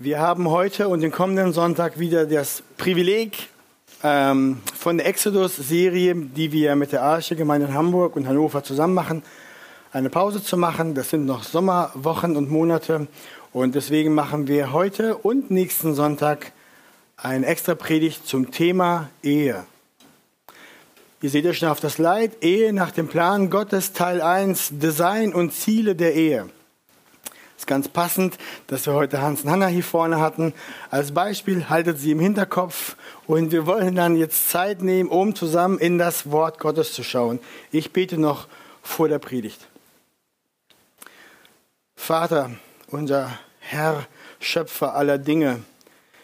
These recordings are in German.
Wir haben heute und den kommenden Sonntag wieder das Privileg ähm, von der Exodus-Serie, die wir mit der Arche-Gemeinde in Hamburg und Hannover zusammen machen, eine Pause zu machen. Das sind noch Sommerwochen und Monate und deswegen machen wir heute und nächsten Sonntag eine extra Predigt zum Thema Ehe. Ihr seht ja schon auf das Leid, Ehe nach dem Plan Gottes, Teil 1, Design und Ziele der Ehe. Ist ganz passend, dass wir heute Hans und Hanna hier vorne hatten. Als Beispiel haltet sie im Hinterkopf und wir wollen dann jetzt Zeit nehmen, um zusammen in das Wort Gottes zu schauen. Ich bete noch vor der Predigt. Vater, unser Herr, Schöpfer aller Dinge,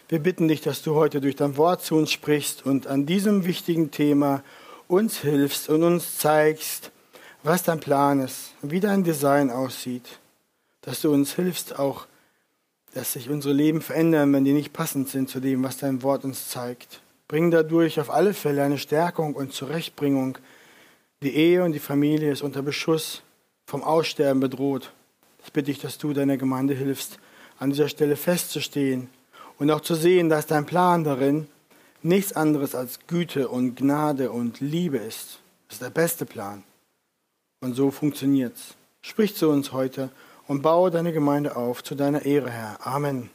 wir bitten dich, dass du heute durch dein Wort zu uns sprichst und an diesem wichtigen Thema uns hilfst und uns zeigst, was dein Plan ist, wie dein Design aussieht dass du uns hilfst auch, dass sich unsere Leben verändern, wenn die nicht passend sind zu dem, was dein Wort uns zeigt. Bring dadurch auf alle Fälle eine Stärkung und Zurechtbringung. Die Ehe und die Familie ist unter Beschuss, vom Aussterben bedroht. Ich bitte dich, dass du deiner Gemeinde hilfst, an dieser Stelle festzustehen und auch zu sehen, dass dein Plan darin nichts anderes als Güte und Gnade und Liebe ist. Das ist der beste Plan. Und so funktioniert's. Sprich zu uns heute und baue deine Gemeinde auf zu deiner Ehre, Herr. Amen.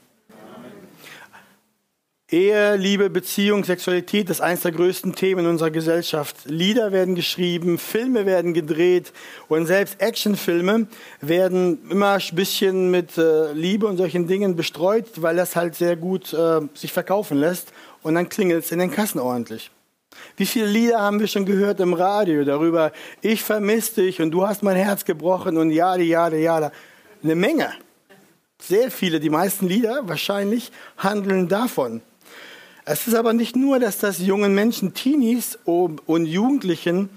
Ehe, Liebe, Beziehung, Sexualität ist eines der größten Themen in unserer Gesellschaft. Lieder werden geschrieben, Filme werden gedreht und selbst Actionfilme werden immer ein bisschen mit äh, Liebe und solchen Dingen bestreut, weil das halt sehr gut äh, sich verkaufen lässt und dann klingelt es in den Kassen ordentlich. Wie viele Lieder haben wir schon gehört im Radio darüber, ich vermisse dich und du hast mein Herz gebrochen und ja, ja, ja eine Menge. Sehr viele, die meisten Lieder wahrscheinlich handeln davon. Es ist aber nicht nur, dass das jungen Menschen, Teenies und Jugendlichen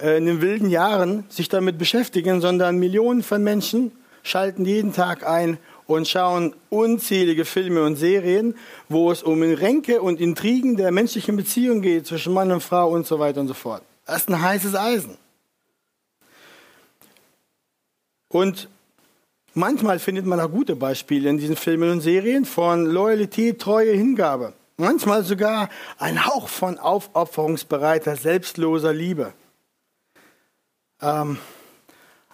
äh, in den wilden Jahren sich damit beschäftigen, sondern Millionen von Menschen schalten jeden Tag ein und schauen unzählige Filme und Serien, wo es um Ränke und Intrigen der menschlichen Beziehung geht zwischen Mann und Frau und so weiter und so fort. Das ist ein heißes Eisen. Und Manchmal findet man auch gute Beispiele in diesen Filmen und Serien von Loyalität, Treue, Hingabe. Manchmal sogar ein Hauch von aufopferungsbereiter, selbstloser Liebe. Ähm,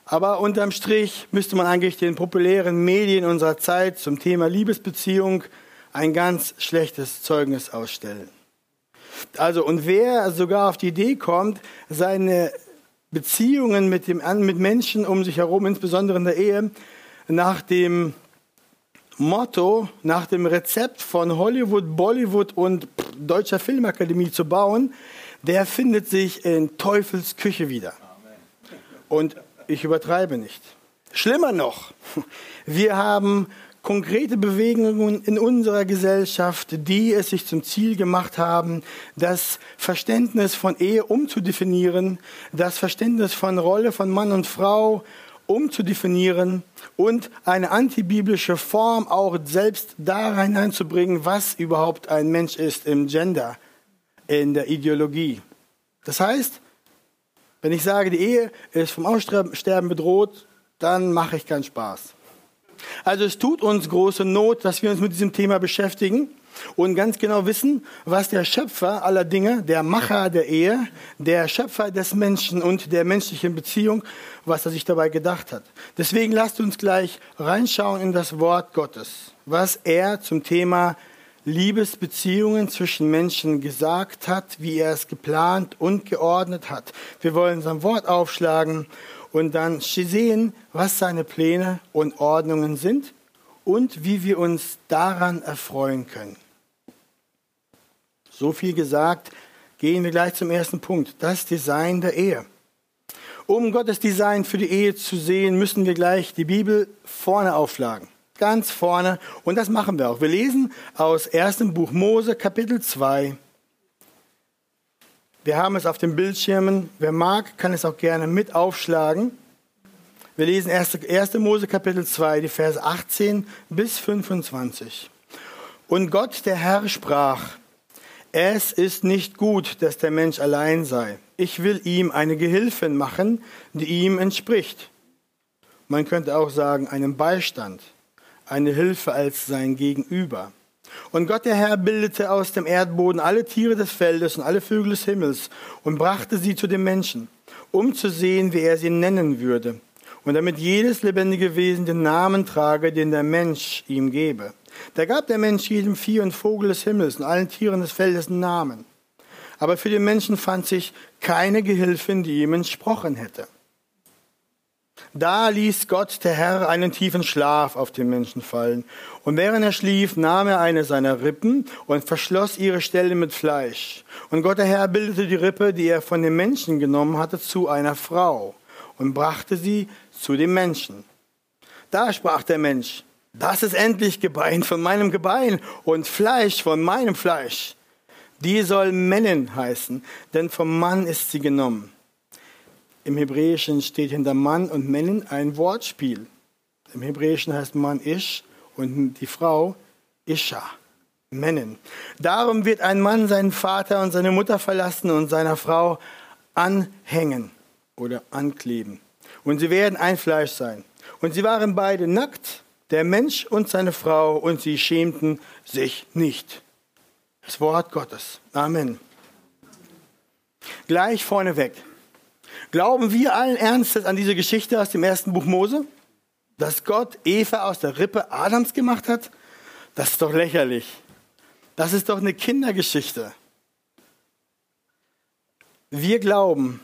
aber unterm Strich müsste man eigentlich den populären Medien unserer Zeit zum Thema Liebesbeziehung ein ganz schlechtes Zeugnis ausstellen. Also, und wer sogar auf die Idee kommt, seine Beziehungen mit, dem, mit Menschen um sich herum, insbesondere in der Ehe, nach dem Motto, nach dem Rezept von Hollywood, Bollywood und Deutscher Filmakademie zu bauen, der findet sich in Teufels Küche wieder. Und ich übertreibe nicht. Schlimmer noch, wir haben konkrete Bewegungen in unserer Gesellschaft, die es sich zum Ziel gemacht haben, das Verständnis von Ehe umzudefinieren, das Verständnis von Rolle von Mann und Frau umzudefinieren und eine antibiblische Form auch selbst da hineinzubringen, was überhaupt ein Mensch ist im Gender, in der Ideologie. Das heißt, wenn ich sage, die Ehe ist vom Aussterben bedroht, dann mache ich keinen Spaß. Also es tut uns große Not, dass wir uns mit diesem Thema beschäftigen und ganz genau wissen, was der Schöpfer aller Dinge, der Macher der Ehe, der Schöpfer des Menschen und der menschlichen Beziehung, was er sich dabei gedacht hat. Deswegen lasst uns gleich reinschauen in das Wort Gottes, was er zum Thema Liebesbeziehungen zwischen Menschen gesagt hat, wie er es geplant und geordnet hat. Wir wollen sein Wort aufschlagen und dann sehen, was seine Pläne und Ordnungen sind und wie wir uns daran erfreuen können. So viel gesagt, gehen wir gleich zum ersten Punkt, das Design der Ehe. Um Gottes Design für die Ehe zu sehen, müssen wir gleich die Bibel vorne aufschlagen. Ganz vorne. Und das machen wir auch. Wir lesen aus 1. Buch Mose, Kapitel 2. Wir haben es auf den Bildschirmen. Wer mag, kann es auch gerne mit aufschlagen. Wir lesen 1. Mose, Kapitel 2, die Verse 18 bis 25. Und Gott, der Herr, sprach, es ist nicht gut, dass der Mensch allein sei. Ich will ihm eine Gehilfin machen, die ihm entspricht. Man könnte auch sagen, einen Beistand, eine Hilfe als sein Gegenüber. Und Gott der Herr bildete aus dem Erdboden alle Tiere des Feldes und alle Vögel des Himmels und brachte sie zu dem Menschen, um zu sehen, wie er sie nennen würde. Und damit jedes lebendige Wesen den Namen trage, den der Mensch ihm gebe. Da gab der Mensch jedem Vieh und Vogel des Himmels und allen Tieren des Feldes einen Namen. Aber für den Menschen fand sich keine Gehilfin, die ihm entsprochen hätte. Da ließ Gott, der Herr, einen tiefen Schlaf auf den Menschen fallen. Und während er schlief, nahm er eine seiner Rippen und verschloss ihre Stelle mit Fleisch. Und Gott, der Herr, bildete die Rippe, die er von dem Menschen genommen hatte, zu einer Frau und brachte sie zu dem Menschen. Da sprach der Mensch, das ist endlich Gebein von meinem Gebein und Fleisch von meinem Fleisch. Die soll Männin heißen, denn vom Mann ist sie genommen. Im Hebräischen steht hinter Mann und Männin ein Wortspiel. Im Hebräischen heißt Mann Ish und die Frau Isha. Männin. Darum wird ein Mann seinen Vater und seine Mutter verlassen und seiner Frau anhängen oder ankleben. Und sie werden ein Fleisch sein. Und sie waren beide nackt, der Mensch und seine Frau, und sie schämten sich nicht. Das Wort Gottes. Amen. Gleich vorneweg. Glauben wir allen Ernstes an diese Geschichte aus dem ersten Buch Mose? Dass Gott Eva aus der Rippe Adams gemacht hat? Das ist doch lächerlich. Das ist doch eine Kindergeschichte. Wir glauben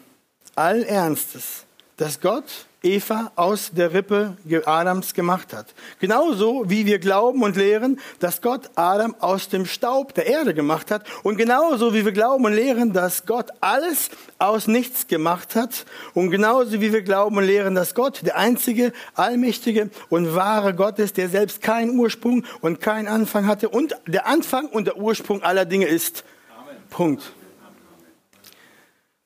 allen Ernstes, dass Gott Eva aus der Rippe Adams gemacht hat. Genauso wie wir glauben und lehren, dass Gott Adam aus dem Staub der Erde gemacht hat. Und genauso wie wir glauben und lehren, dass Gott alles aus nichts gemacht hat. Und genauso wie wir glauben und lehren, dass Gott der einzige, allmächtige und wahre Gott ist, der selbst keinen Ursprung und keinen Anfang hatte und der Anfang und der Ursprung aller Dinge ist. Amen. Punkt.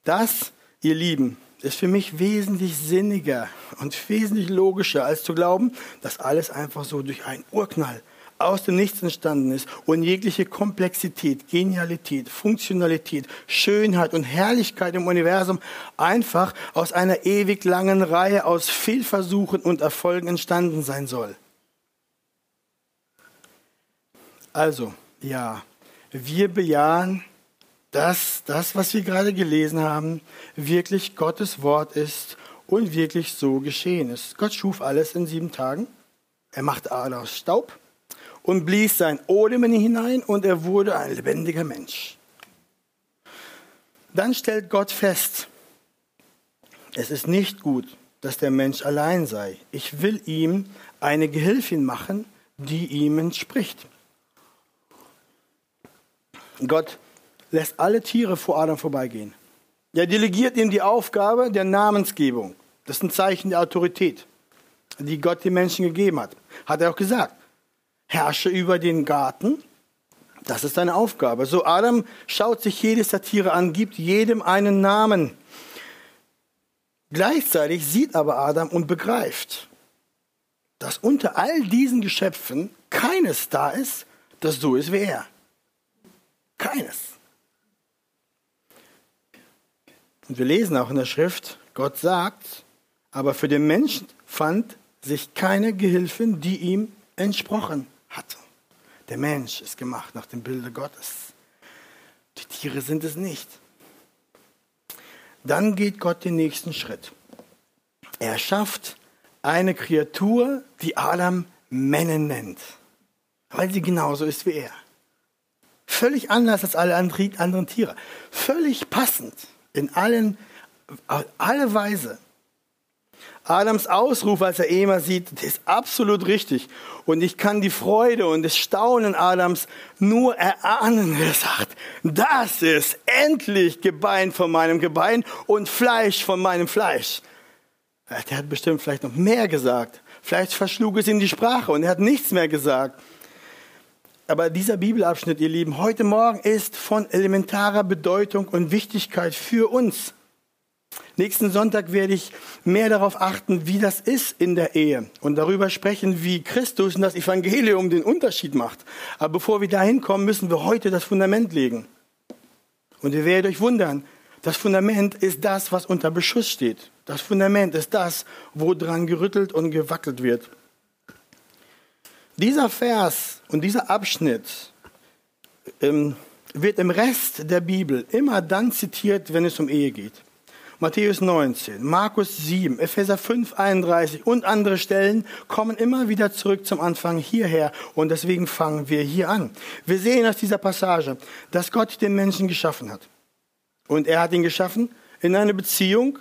Das, ihr Lieben, ist für mich wesentlich sinniger und wesentlich logischer, als zu glauben, dass alles einfach so durch einen Urknall aus dem Nichts entstanden ist und jegliche Komplexität, Genialität, Funktionalität, Schönheit und Herrlichkeit im Universum einfach aus einer ewig langen Reihe aus Fehlversuchen und Erfolgen entstanden sein soll. Also, ja, wir bejahen dass das, was wir gerade gelesen haben, wirklich Gottes Wort ist und wirklich so geschehen ist. Gott schuf alles in sieben Tagen. Er machte Adam aus Staub und blies sein Odem in ihn hinein und er wurde ein lebendiger Mensch. Dann stellt Gott fest, es ist nicht gut, dass der Mensch allein sei. Ich will ihm eine Gehilfin machen, die ihm entspricht. Gott lässt alle Tiere vor Adam vorbeigehen. Er delegiert ihm die Aufgabe der Namensgebung. Das ist ein Zeichen der Autorität, die Gott den Menschen gegeben hat. Hat er auch gesagt. Herrsche über den Garten. Das ist seine Aufgabe. So Adam schaut sich jedes der Tiere an, gibt jedem einen Namen. Gleichzeitig sieht aber Adam und begreift, dass unter all diesen Geschöpfen keines da ist, das so ist wie er. Keines. Und wir lesen auch in der Schrift, Gott sagt, aber für den Menschen fand sich keine Gehilfin, die ihm entsprochen hatte. Der Mensch ist gemacht nach dem Bilde Gottes. Die Tiere sind es nicht. Dann geht Gott den nächsten Schritt. Er schafft eine Kreatur, die Adam Männer nennt, weil sie genauso ist wie er. Völlig anders als alle anderen Tiere. Völlig passend in allen, alle Weise. Adams Ausruf, als er Ema sieht, ist absolut richtig. Und ich kann die Freude und das Staunen Adams nur erahnen. Er sagt, das ist endlich Gebein von meinem Gebein und Fleisch von meinem Fleisch. Der hat bestimmt vielleicht noch mehr gesagt. Vielleicht verschlug es ihm die Sprache und er hat nichts mehr gesagt. Aber dieser Bibelabschnitt, ihr Lieben, heute Morgen ist von elementarer Bedeutung und Wichtigkeit für uns. Nächsten Sonntag werde ich mehr darauf achten, wie das ist in der Ehe und darüber sprechen, wie Christus und das Evangelium den Unterschied macht. Aber bevor wir dahin kommen, müssen wir heute das Fundament legen. Und ihr werdet euch wundern, das Fundament ist das, was unter Beschuss steht. Das Fundament ist das, wo dran gerüttelt und gewackelt wird. Dieser Vers und dieser Abschnitt ähm, wird im Rest der Bibel immer dann zitiert, wenn es um Ehe geht. Matthäus 19, Markus 7, Epheser 5, 31 und andere Stellen kommen immer wieder zurück zum Anfang hierher und deswegen fangen wir hier an. Wir sehen aus dieser Passage, dass Gott den Menschen geschaffen hat. Und er hat ihn geschaffen in eine Beziehung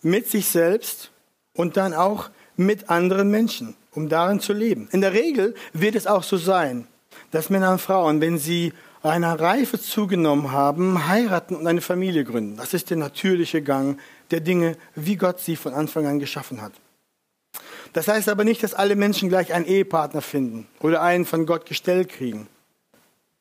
mit sich selbst und dann auch mit anderen Menschen, um darin zu leben. In der Regel wird es auch so sein, dass Männer und Frauen, wenn sie einer Reife zugenommen haben, heiraten und eine Familie gründen. Das ist der natürliche Gang der Dinge, wie Gott sie von Anfang an geschaffen hat. Das heißt aber nicht, dass alle Menschen gleich einen Ehepartner finden oder einen von Gott gestellt kriegen.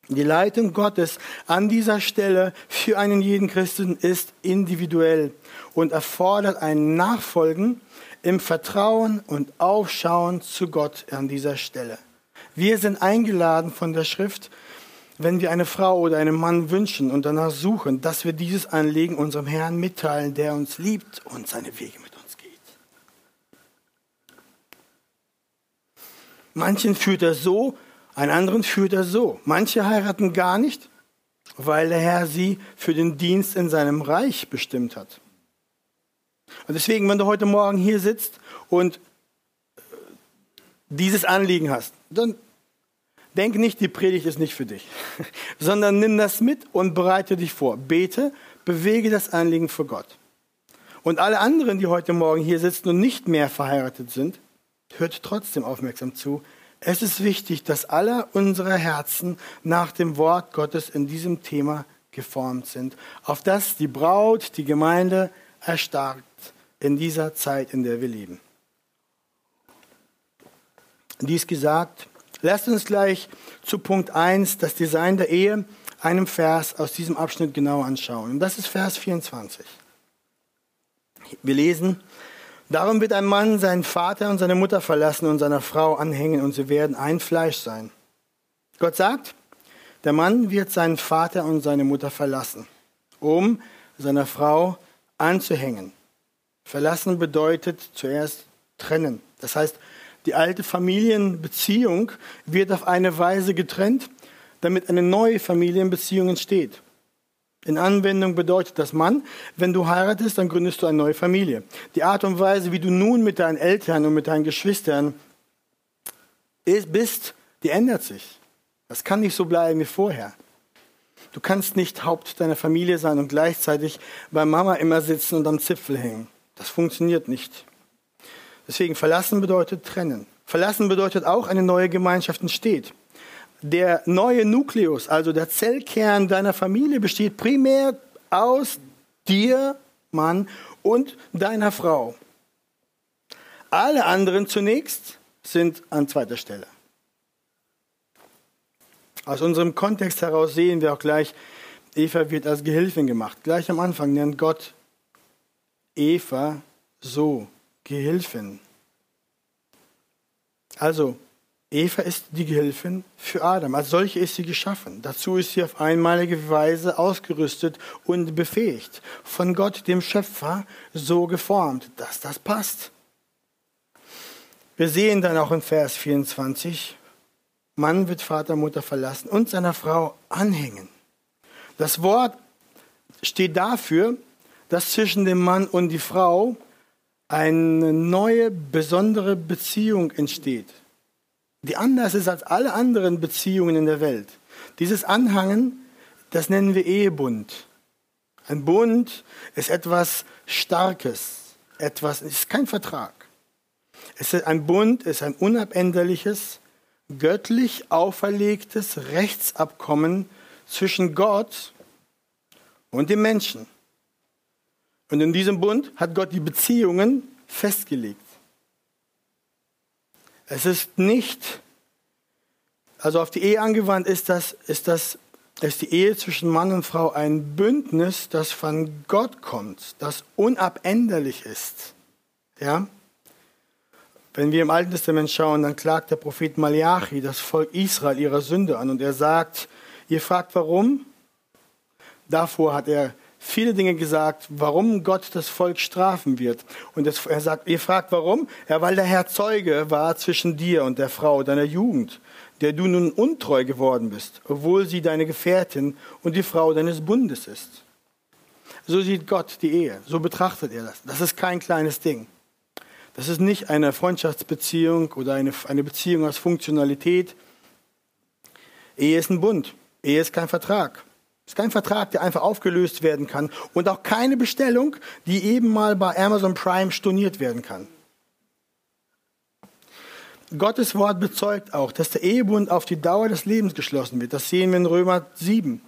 Die Leitung Gottes an dieser Stelle für einen jeden Christen ist individuell und erfordert ein Nachfolgen im Vertrauen und Aufschauen zu Gott an dieser Stelle. Wir sind eingeladen von der Schrift, wenn wir eine Frau oder einen Mann wünschen und danach suchen, dass wir dieses Anliegen unserem Herrn mitteilen, der uns liebt und seine Wege mit uns geht. Manchen führt er so, einen anderen führt er so. Manche heiraten gar nicht, weil der Herr sie für den Dienst in seinem Reich bestimmt hat. Und deswegen, wenn du heute Morgen hier sitzt und dieses Anliegen hast, dann denk nicht, die Predigt ist nicht für dich, sondern nimm das mit und bereite dich vor. Bete, bewege das Anliegen für Gott. Und alle anderen, die heute Morgen hier sitzen und nicht mehr verheiratet sind, hört trotzdem aufmerksam zu. Es ist wichtig, dass alle unsere Herzen nach dem Wort Gottes in diesem Thema geformt sind, auf das die Braut, die Gemeinde erstarkt in dieser Zeit, in der wir leben. Dies gesagt, lasst uns gleich zu Punkt 1, das Design der Ehe, einem Vers aus diesem Abschnitt genau anschauen. Und das ist Vers 24. Wir lesen, darum wird ein Mann seinen Vater und seine Mutter verlassen und seiner Frau anhängen und sie werden ein Fleisch sein. Gott sagt, der Mann wird seinen Vater und seine Mutter verlassen, um seiner Frau anzuhängen. Verlassen bedeutet zuerst trennen. Das heißt, die alte Familienbeziehung wird auf eine Weise getrennt, damit eine neue Familienbeziehung entsteht. In Anwendung bedeutet das Mann, wenn du heiratest, dann gründest du eine neue Familie. Die Art und Weise, wie du nun mit deinen Eltern und mit deinen Geschwistern bist, die ändert sich. Das kann nicht so bleiben wie vorher. Du kannst nicht Haupt deiner Familie sein und gleichzeitig bei Mama immer sitzen und am Zipfel hängen. Das funktioniert nicht. Deswegen verlassen bedeutet trennen. Verlassen bedeutet auch, eine neue Gemeinschaft entsteht. Der neue Nukleus, also der Zellkern deiner Familie, besteht primär aus dir, Mann, und deiner Frau. Alle anderen zunächst sind an zweiter Stelle. Aus unserem Kontext heraus sehen wir auch gleich, Eva wird als Gehilfin gemacht. Gleich am Anfang nennt Gott Eva so Gehilfin. Also, Eva ist die Gehilfin für Adam. Als solche ist sie geschaffen. Dazu ist sie auf einmalige Weise ausgerüstet und befähigt. Von Gott, dem Schöpfer, so geformt, dass das passt. Wir sehen dann auch in Vers 24, Mann wird Vater, Mutter verlassen und seiner Frau anhängen. Das Wort steht dafür, dass zwischen dem Mann und die Frau eine neue, besondere Beziehung entsteht, die anders ist als alle anderen Beziehungen in der Welt. Dieses Anhangen, das nennen wir Ehebund. Ein Bund ist etwas Starkes, etwas, ist kein Vertrag. Es ist ein Bund ist ein unabänderliches, göttlich auferlegtes Rechtsabkommen zwischen Gott und dem Menschen. Und in diesem Bund hat Gott die Beziehungen festgelegt. Es ist nicht, also auf die Ehe angewandt ist das, ist das, ist die Ehe zwischen Mann und Frau ein Bündnis, das von Gott kommt, das unabänderlich ist. Ja? Wenn wir im Alten Testament schauen, dann klagt der Prophet Malachi das Volk Israel ihrer Sünde an und er sagt, ihr fragt warum? Davor hat er viele Dinge gesagt, warum Gott das Volk strafen wird. Und er sagt, ihr fragt warum? Ja, weil der Herr Zeuge war zwischen dir und der Frau deiner Jugend, der du nun untreu geworden bist, obwohl sie deine Gefährtin und die Frau deines Bundes ist. So sieht Gott die Ehe, so betrachtet er das. Das ist kein kleines Ding. Das ist nicht eine Freundschaftsbeziehung oder eine, eine Beziehung aus Funktionalität. Ehe ist ein Bund. Ehe ist kein Vertrag. Es ist kein Vertrag, der einfach aufgelöst werden kann und auch keine Bestellung, die eben mal bei Amazon Prime storniert werden kann. Gottes Wort bezeugt auch, dass der Ehebund auf die Dauer des Lebens geschlossen wird. Das sehen wir in Römer 7.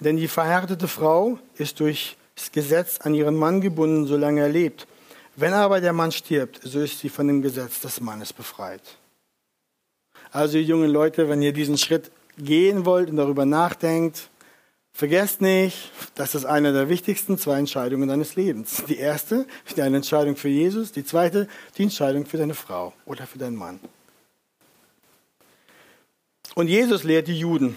Denn die verhärtete Frau ist durch das Gesetz an ihren Mann gebunden, solange er lebt. Wenn aber der Mann stirbt, so ist sie von dem Gesetz des Mannes befreit. Also, ihr jungen Leute, wenn ihr diesen Schritt gehen wollt und darüber nachdenkt, vergesst nicht, das ist eine der wichtigsten zwei Entscheidungen deines Lebens. Die erste, deine Entscheidung für Jesus, die zweite, die Entscheidung für deine Frau oder für deinen Mann. Und Jesus lehrt die Juden,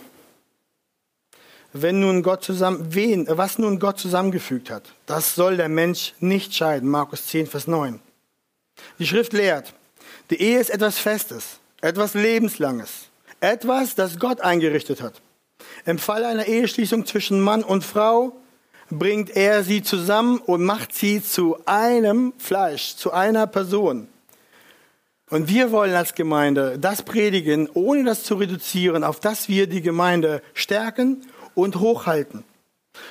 wenn nun Gott zusammen, wen, was nun Gott zusammengefügt hat, das soll der Mensch nicht scheiden. Markus 10, Vers 9. Die Schrift lehrt, die Ehe ist etwas Festes, etwas Lebenslanges. Etwas, das Gott eingerichtet hat. Im Fall einer Eheschließung zwischen Mann und Frau bringt er sie zusammen und macht sie zu einem Fleisch, zu einer Person. Und wir wollen als Gemeinde das predigen, ohne das zu reduzieren, auf das wir die Gemeinde stärken und hochhalten.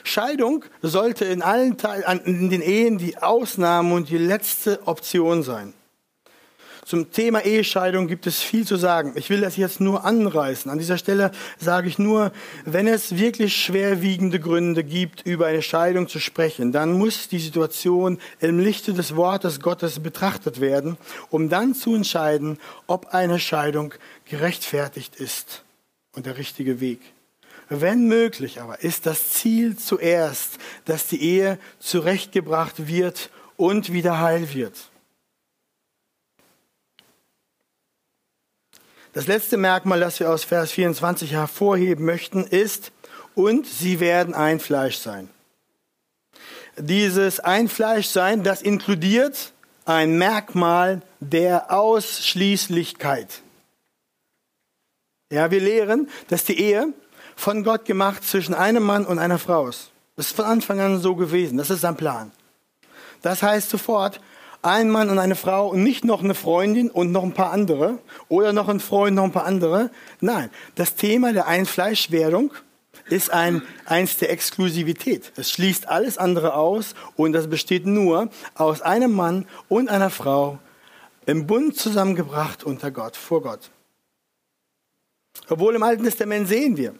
Scheidung sollte in allen Teilen, in den Ehen die Ausnahme und die letzte Option sein. Zum Thema Ehescheidung gibt es viel zu sagen. Ich will das jetzt nur anreißen. An dieser Stelle sage ich nur, wenn es wirklich schwerwiegende Gründe gibt, über eine Scheidung zu sprechen, dann muss die Situation im Lichte des Wortes Gottes betrachtet werden, um dann zu entscheiden, ob eine Scheidung gerechtfertigt ist und der richtige Weg. Wenn möglich aber ist das Ziel zuerst, dass die Ehe zurechtgebracht wird und wieder heil wird. Das letzte Merkmal, das wir aus Vers 24 hervorheben möchten, ist, und sie werden ein Fleisch sein. Dieses ein Fleisch sein, das inkludiert ein Merkmal der Ausschließlichkeit. Ja, wir lehren, dass die Ehe von Gott gemacht zwischen einem Mann und einer Frau ist. Das ist von Anfang an so gewesen. Das ist sein Plan. Das heißt sofort, ein Mann und eine Frau und nicht noch eine Freundin und noch ein paar andere oder noch ein Freund, noch ein paar andere. Nein, das Thema der Einfleischwerdung ist ein, eins der Exklusivität. Es schließt alles andere aus und das besteht nur aus einem Mann und einer Frau im Bund zusammengebracht unter Gott, vor Gott. Obwohl im Alten Testament sehen wir,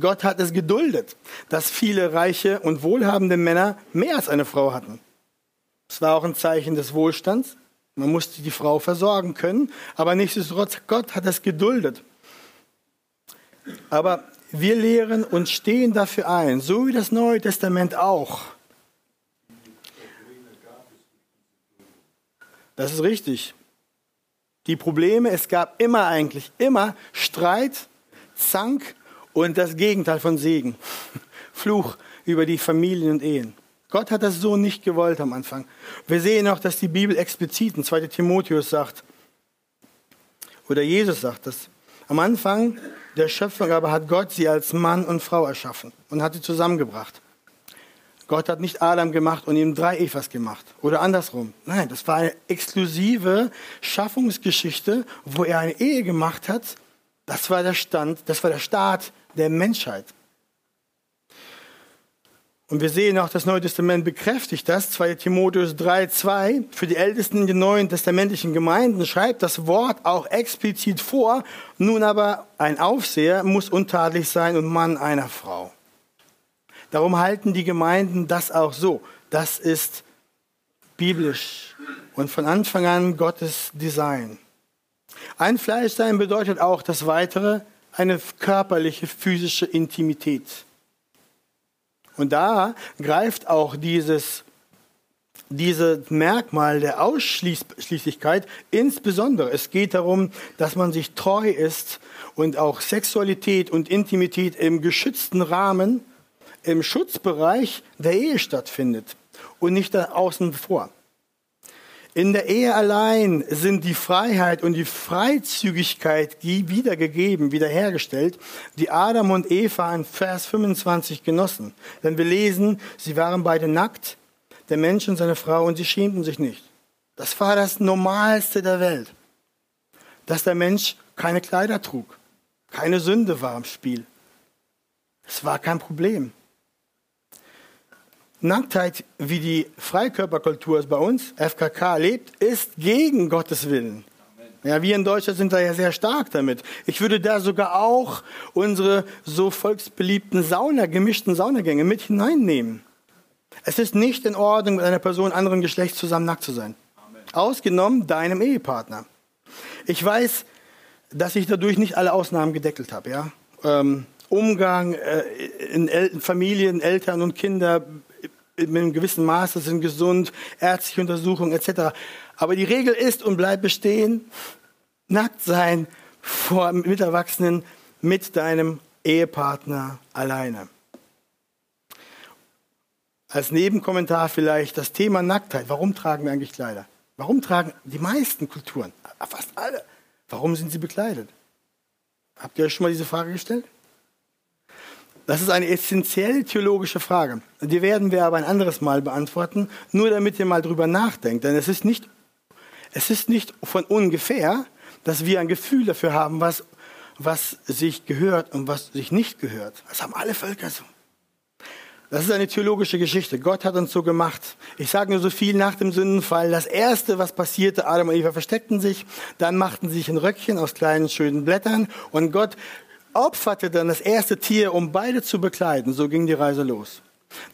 Gott hat es geduldet, dass viele reiche und wohlhabende Männer mehr als eine Frau hatten. Es war auch ein Zeichen des Wohlstands. Man musste die Frau versorgen können, aber nichtsdestotrotz, Gott hat es geduldet. Aber wir lehren und stehen dafür ein, so wie das Neue Testament auch. Das ist richtig. Die Probleme, es gab immer eigentlich, immer Streit, Zank und das Gegenteil von Segen. Fluch über die Familien und Ehen. Gott hat das so nicht gewollt am Anfang. Wir sehen auch, dass die Bibel explizit in 2 Timotheus sagt, oder Jesus sagt das. Am Anfang der Schöpfung aber hat Gott sie als Mann und Frau erschaffen und hat sie zusammengebracht. Gott hat nicht Adam gemacht und ihm drei Evas gemacht oder andersrum. Nein, das war eine exklusive Schaffungsgeschichte, wo er eine Ehe gemacht hat. Das war der Stand, das war der Start der Menschheit. Und wir sehen auch, das Neue Testament bekräftigt das. 2 Timotheus 3,2 für die Ältesten in den neuen testamentlichen Gemeinden schreibt das Wort auch explizit vor. Nun aber ein Aufseher muss untadelig sein und Mann einer Frau. Darum halten die Gemeinden das auch so. Das ist biblisch und von Anfang an Gottes Design. Ein Fleischsein bedeutet auch das Weitere, eine körperliche, physische Intimität. Und da greift auch dieses, dieses Merkmal der Ausschließlichkeit insbesondere. Es geht darum, dass man sich treu ist und auch Sexualität und Intimität im geschützten Rahmen im Schutzbereich der Ehe stattfindet und nicht da außen vor. In der Ehe allein sind die Freiheit und die Freizügigkeit wiedergegeben, wiederhergestellt, die Adam und Eva in Vers 25 genossen. Denn wir lesen, sie waren beide nackt, der Mensch und seine Frau, und sie schämten sich nicht. Das war das Normalste der Welt, dass der Mensch keine Kleider trug. Keine Sünde war im Spiel. Es war kein Problem. Nacktheit, wie die Freikörperkultur es bei uns, FKK, lebt, ist gegen Gottes Willen. Ja, wir in Deutschland sind da ja sehr stark damit. Ich würde da sogar auch unsere so volksbeliebten Sauna, gemischten Saunagänge mit hineinnehmen. Es ist nicht in Ordnung, mit einer Person anderen Geschlechts zusammen nackt zu sein. Ausgenommen deinem Ehepartner. Ich weiß, dass ich dadurch nicht alle Ausnahmen gedeckelt habe. Ja? Ähm, Umgang äh, in, Familien, Eltern und Kinder mit einem gewissen Maße sind gesund, ärztliche Untersuchungen etc. Aber die Regel ist und bleibt bestehen, nackt sein vor Miterwachsenen mit deinem Ehepartner alleine. Als Nebenkommentar vielleicht das Thema Nacktheit. Warum tragen wir eigentlich Kleider? Warum tragen die meisten Kulturen, fast alle, warum sind sie bekleidet? Habt ihr euch schon mal diese Frage gestellt? Das ist eine essentielle theologische Frage. Die werden wir aber ein anderes Mal beantworten, nur damit ihr mal drüber nachdenkt. Denn es ist nicht, es ist nicht von ungefähr, dass wir ein Gefühl dafür haben, was, was sich gehört und was sich nicht gehört. Das haben alle Völker so. Das ist eine theologische Geschichte. Gott hat uns so gemacht. Ich sage nur so viel nach dem Sündenfall. Das erste, was passierte, Adam und Eva versteckten sich, dann machten sie sich ein Röckchen aus kleinen, schönen Blättern und Gott opferte dann das erste Tier, um beide zu bekleiden. So ging die Reise los.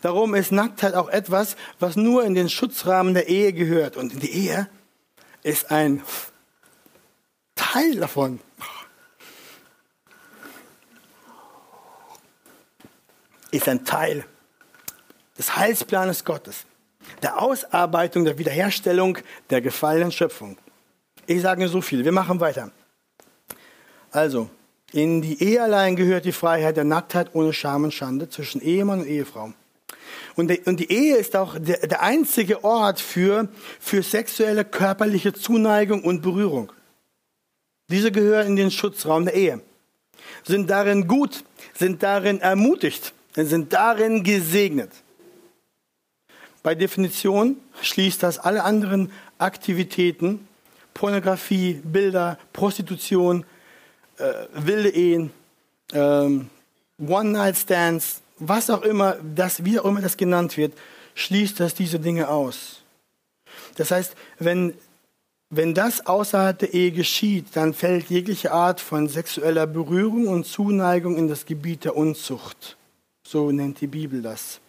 Darum ist Nacktheit auch etwas, was nur in den Schutzrahmen der Ehe gehört. Und die Ehe ist ein Teil davon. Ist ein Teil des Heilsplanes Gottes, der Ausarbeitung, der Wiederherstellung der gefallenen Schöpfung. Ich sage nur so viel, wir machen weiter. Also, in die Ehe allein gehört die Freiheit der Nacktheit ohne Scham und Schande zwischen Ehemann und Ehefrau. Und die, Ehe ist auch der, der einzige Ort für, für sexuelle, körperliche Zuneigung und Berührung. Diese gehören in den Schutzraum der Ehe, sind darin gut, sind darin ermutigt, sind darin gesegnet. Bei Definition schließt das alle anderen Aktivitäten, Pornografie, Bilder, Prostitution, wilde Ehen, ähm, One-Night-Stands, was auch immer, das, wie auch immer das genannt wird, schließt das diese Dinge aus. Das heißt, wenn, wenn das außerhalb der Ehe geschieht, dann fällt jegliche Art von sexueller Berührung und Zuneigung in das Gebiet der Unzucht. So nennt die Bibel das.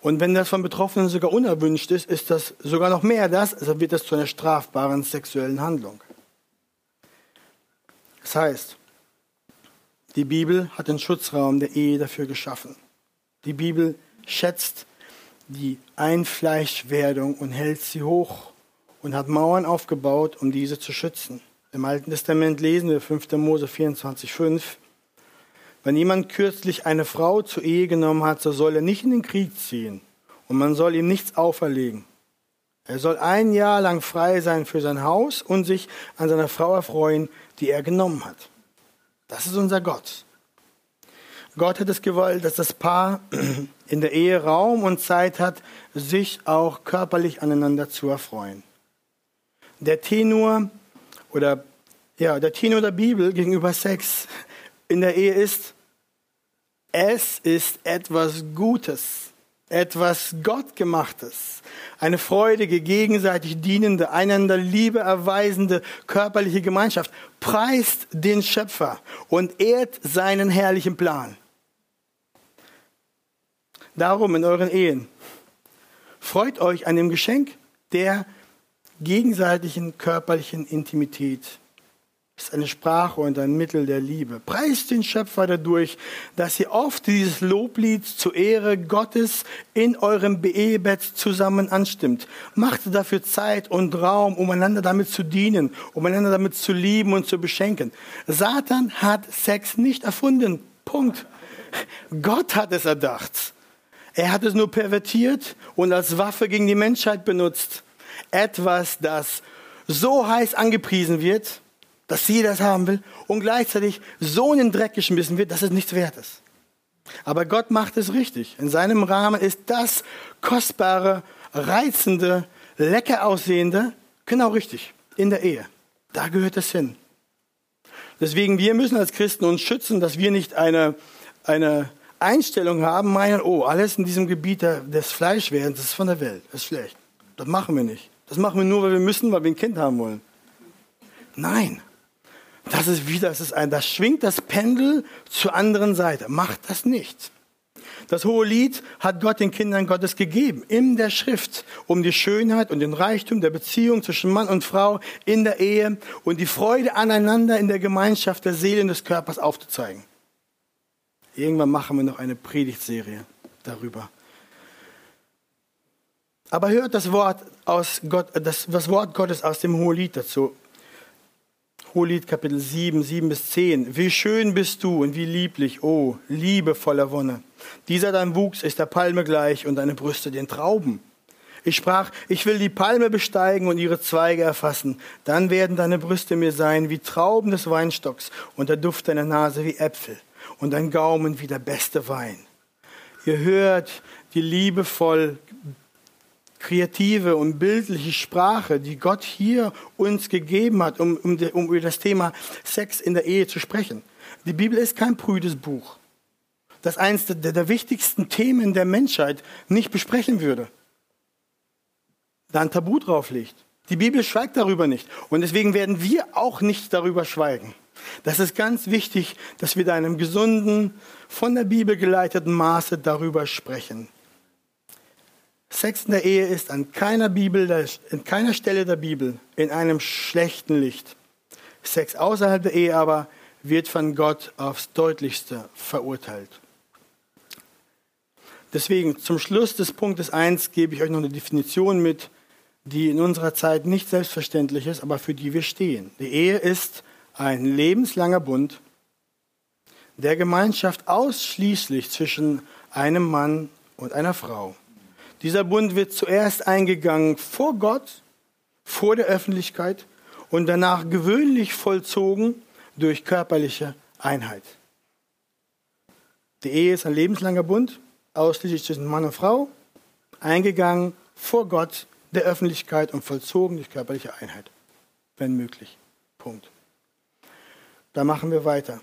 Und wenn das von Betroffenen sogar unerwünscht ist, ist das sogar noch mehr das, also wird das zu einer strafbaren sexuellen Handlung. Das heißt, die Bibel hat den Schutzraum der Ehe dafür geschaffen. Die Bibel schätzt die Einfleischwerdung und hält sie hoch und hat Mauern aufgebaut, um diese zu schützen. Im Alten Testament lesen wir 5. Mose 24,5. Wenn jemand kürzlich eine Frau zur Ehe genommen hat, so soll er nicht in den Krieg ziehen und man soll ihm nichts auferlegen. Er soll ein Jahr lang frei sein für sein Haus und sich an seiner Frau erfreuen, die er genommen hat. Das ist unser Gott. Gott hat es gewollt, dass das Paar in der Ehe Raum und Zeit hat, sich auch körperlich aneinander zu erfreuen. Der Tenor oder ja, der Tenor der Bibel gegenüber Sex in der Ehe ist, es ist etwas Gutes, etwas Gottgemachtes, eine freudige, gegenseitig dienende, einander Liebe erweisende körperliche Gemeinschaft. Preist den Schöpfer und ehrt seinen herrlichen Plan. Darum in euren Ehen, freut euch an dem Geschenk der gegenseitigen körperlichen Intimität ist eine Sprache und ein Mittel der Liebe. Preist den Schöpfer dadurch, dass ihr oft dieses Loblied zur Ehre Gottes in eurem Ehebett zusammen anstimmt. Macht dafür Zeit und Raum, um einander damit zu dienen, um einander damit zu lieben und zu beschenken. Satan hat Sex nicht erfunden. Punkt. Gott hat es erdacht. Er hat es nur pervertiert und als Waffe gegen die Menschheit benutzt. Etwas, das so heiß angepriesen wird, dass jeder es haben will und gleichzeitig so in den Dreck geschmissen wird, dass es nichts wert ist. Aber Gott macht es richtig. In seinem Rahmen ist das kostbare, reizende, lecker aussehende genau richtig in der Ehe. Da gehört es hin. Deswegen, wir müssen als Christen uns schützen, dass wir nicht eine, eine Einstellung haben, meinen, oh, alles in diesem Gebiet des Fleischwerdens, das ist von der Welt, das ist schlecht. Das machen wir nicht. Das machen wir nur, weil wir müssen, weil wir ein Kind haben wollen. Nein. Das ist wieder, das ist ein, das schwingt das Pendel zur anderen Seite. Macht das nicht. Das hohe Lied hat Gott den Kindern Gottes gegeben, in der Schrift, um die Schönheit und den Reichtum der Beziehung zwischen Mann und Frau in der Ehe und die Freude aneinander in der Gemeinschaft der Seele und des Körpers aufzuzeigen. Irgendwann machen wir noch eine Predigtserie darüber. Aber hört das Wort, aus Gott, das, das Wort Gottes aus dem Hohelied dazu. Hohelied Kapitel 7, 7 bis 10. Wie schön bist du und wie lieblich, oh, liebevoller Wonne. Dieser dein Wuchs ist der Palme gleich und deine Brüste den Trauben. Ich sprach, ich will die Palme besteigen und ihre Zweige erfassen. Dann werden deine Brüste mir sein wie Trauben des Weinstocks und der Duft deiner Nase wie Äpfel und dein Gaumen wie der beste Wein. Ihr hört die liebevoll kreative und bildliche Sprache, die Gott hier uns gegeben hat, um, um, um über das Thema Sex in der Ehe zu sprechen. Die Bibel ist kein prüdes Buch, das eines der, der wichtigsten Themen der Menschheit nicht besprechen würde, da ein Tabu drauf liegt. Die Bibel schweigt darüber nicht. Und deswegen werden wir auch nicht darüber schweigen. Das ist ganz wichtig, dass wir da in einem gesunden, von der Bibel geleiteten Maße darüber sprechen. Sex in der Ehe ist an keiner, Bibel, an keiner Stelle der Bibel in einem schlechten Licht. Sex außerhalb der Ehe aber wird von Gott aufs deutlichste verurteilt. Deswegen zum Schluss des Punktes 1 gebe ich euch noch eine Definition mit, die in unserer Zeit nicht selbstverständlich ist, aber für die wir stehen. Die Ehe ist ein lebenslanger Bund der Gemeinschaft ausschließlich zwischen einem Mann und einer Frau. Dieser Bund wird zuerst eingegangen vor Gott, vor der Öffentlichkeit und danach gewöhnlich vollzogen durch körperliche Einheit. Die Ehe ist ein lebenslanger Bund, ausschließlich zwischen Mann und Frau, eingegangen vor Gott, der Öffentlichkeit und vollzogen durch körperliche Einheit, wenn möglich. Punkt. Da machen wir weiter.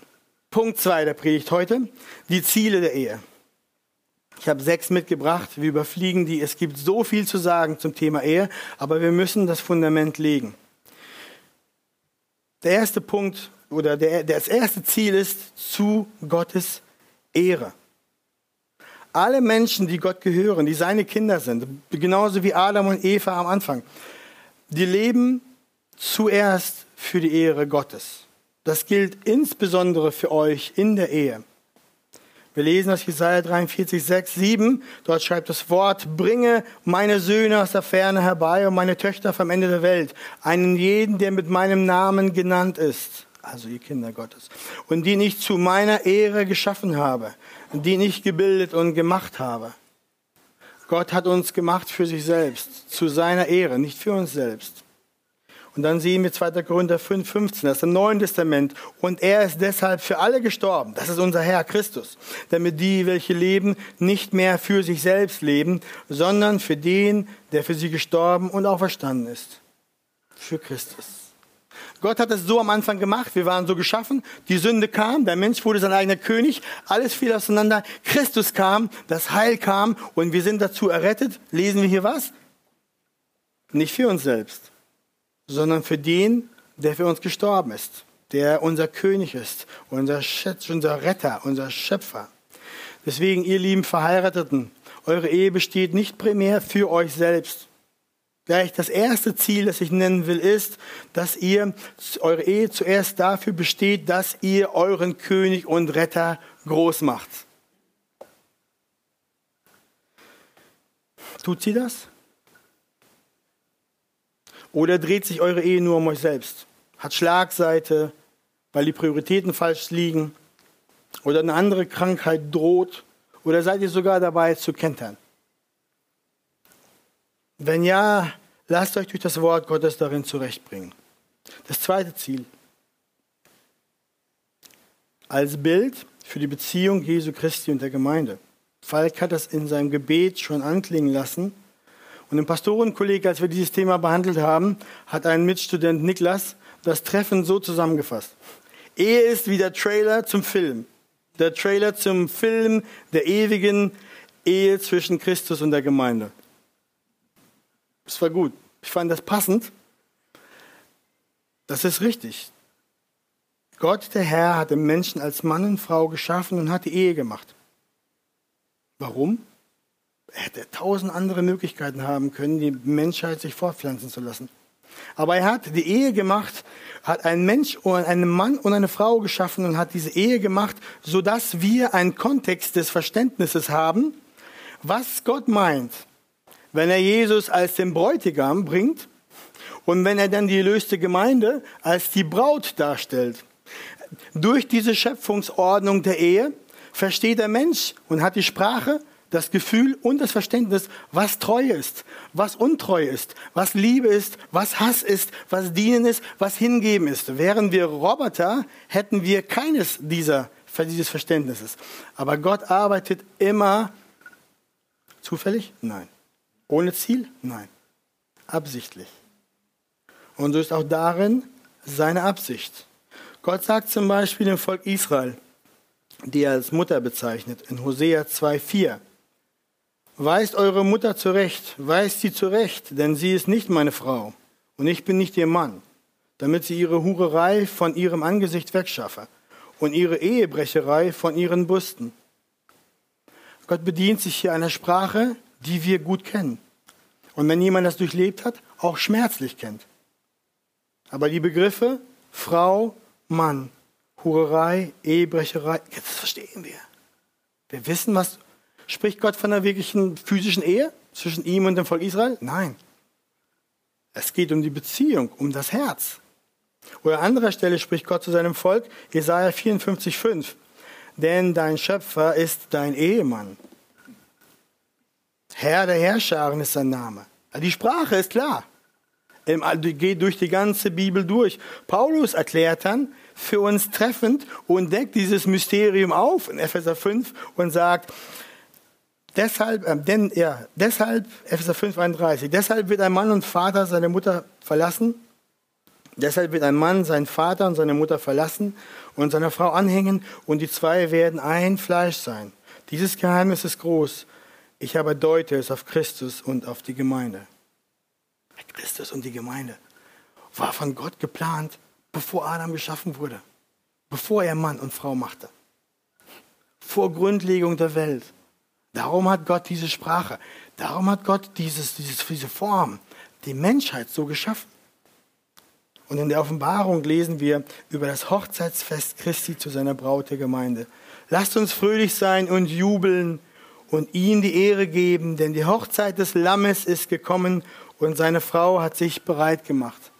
Punkt 2 der Predigt heute, die Ziele der Ehe. Ich habe sechs mitgebracht, wir überfliegen die. Es gibt so viel zu sagen zum Thema Ehe, aber wir müssen das Fundament legen. Der erste Punkt oder der, das erste Ziel ist zu Gottes Ehre. Alle Menschen, die Gott gehören, die seine Kinder sind, genauso wie Adam und Eva am Anfang, die leben zuerst für die Ehre Gottes. Das gilt insbesondere für euch in der Ehe. Wir lesen aus Jesaja 43, 6, 7. Dort schreibt das Wort, bringe meine Söhne aus der Ferne herbei und meine Töchter vom Ende der Welt. Einen jeden, der mit meinem Namen genannt ist. Also ihr Kinder Gottes. Und die ich zu meiner Ehre geschaffen habe. Die ich gebildet und gemacht habe. Gott hat uns gemacht für sich selbst. Zu seiner Ehre, nicht für uns selbst. Und dann sehen wir 2. Korinther 5, 15, das ist im Neuen Testament. Und er ist deshalb für alle gestorben. Das ist unser Herr Christus. Damit die, welche leben, nicht mehr für sich selbst leben, sondern für den, der für sie gestorben und auferstanden ist. Für Christus. Gott hat es so am Anfang gemacht. Wir waren so geschaffen. Die Sünde kam. Der Mensch wurde sein eigener König. Alles fiel auseinander. Christus kam. Das Heil kam. Und wir sind dazu errettet. Lesen wir hier was? Nicht für uns selbst sondern für den, der für uns gestorben ist, der unser König ist, unser Schätz, unser Retter, unser Schöpfer. Deswegen, ihr lieben Verheirateten, eure Ehe besteht nicht primär für euch selbst. Gleich das erste Ziel, das ich nennen will, ist, dass ihr eure Ehe zuerst dafür besteht, dass ihr euren König und Retter groß macht. Tut sie das? Oder dreht sich eure Ehe nur um euch selbst? Hat Schlagseite, weil die Prioritäten falsch liegen? oder eine andere Krankheit droht oder seid ihr sogar dabei zu kentern? Wenn ja, lasst euch durch das Wort Gottes darin zurechtbringen. Das zweite Ziel. Als Bild für die Beziehung Jesu Christi und der Gemeinde. Falk hat das in seinem Gebet schon anklingen lassen. Und im Pastorenkolleg, als wir dieses Thema behandelt haben, hat ein Mitstudent Niklas das Treffen so zusammengefasst. Ehe ist wie der Trailer zum Film. Der Trailer zum Film der ewigen Ehe zwischen Christus und der Gemeinde. Das war gut. Ich fand das passend. Das ist richtig. Gott, der Herr, hat den Menschen als Mann und Frau geschaffen und hat die Ehe gemacht. Warum? Hätte tausend andere Möglichkeiten haben können, die Menschheit sich fortpflanzen zu lassen. Aber er hat die Ehe gemacht, hat einen Mensch und einen Mann und eine Frau geschaffen und hat diese Ehe gemacht, sodass wir einen Kontext des Verständnisses haben, was Gott meint, wenn er Jesus als den Bräutigam bringt und wenn er dann die erlöste Gemeinde als die Braut darstellt. Durch diese Schöpfungsordnung der Ehe versteht der Mensch und hat die Sprache, das Gefühl und das Verständnis, was Treue ist, was Untreu ist, was Liebe ist, was Hass ist, was Dienen ist, was Hingeben ist. Wären wir Roboter, hätten wir keines dieser, dieses Verständnisses. Aber Gott arbeitet immer zufällig? Nein. Ohne Ziel? Nein. Absichtlich. Und so ist auch darin seine Absicht. Gott sagt zum Beispiel dem Volk Israel, die er als Mutter bezeichnet, in Hosea 2,4. Weist eure Mutter zurecht, weist sie zurecht, denn sie ist nicht meine Frau und ich bin nicht ihr Mann, damit sie ihre Hurerei von ihrem Angesicht wegschaffe und ihre Ehebrecherei von ihren Busten. Gott bedient sich hier einer Sprache, die wir gut kennen. Und wenn jemand das durchlebt hat, auch schmerzlich kennt. Aber die Begriffe Frau, Mann, Hurerei, Ehebrecherei, das verstehen wir. Wir wissen, was spricht Gott von einer wirklichen physischen Ehe zwischen ihm und dem Volk Israel? Nein. Es geht um die Beziehung, um das Herz. Oder an anderer Stelle spricht Gott zu seinem Volk, Jesaja 54,5. Denn dein Schöpfer ist dein Ehemann. Herr der Herrscharen ist sein Name. Die Sprache ist klar. Geht durch die ganze Bibel durch. Paulus erklärt dann für uns treffend und deckt dieses Mysterium auf in Epheser 5 und sagt, deshalb, äh, denn, ja, deshalb, Epheser 5, 31, deshalb wird ein Mann und Vater seine Mutter verlassen. Deshalb wird ein Mann seinen Vater und seine Mutter verlassen und seiner Frau anhängen und die zwei werden ein Fleisch sein. Dieses Geheimnis ist groß. Ich aber deute es auf Christus und auf die Gemeinde. Christus und die Gemeinde war von Gott geplant, bevor Adam geschaffen wurde, bevor er Mann und Frau machte, vor Grundlegung der Welt. Darum hat Gott diese Sprache, darum hat Gott dieses, dieses, diese Form, die Menschheit so geschaffen. Und in der Offenbarung lesen wir über das Hochzeitsfest Christi zu seiner Braut der Gemeinde. Lasst uns fröhlich sein und jubeln und ihm die Ehre geben, denn die Hochzeit des Lammes ist gekommen und seine Frau hat sich bereit gemacht.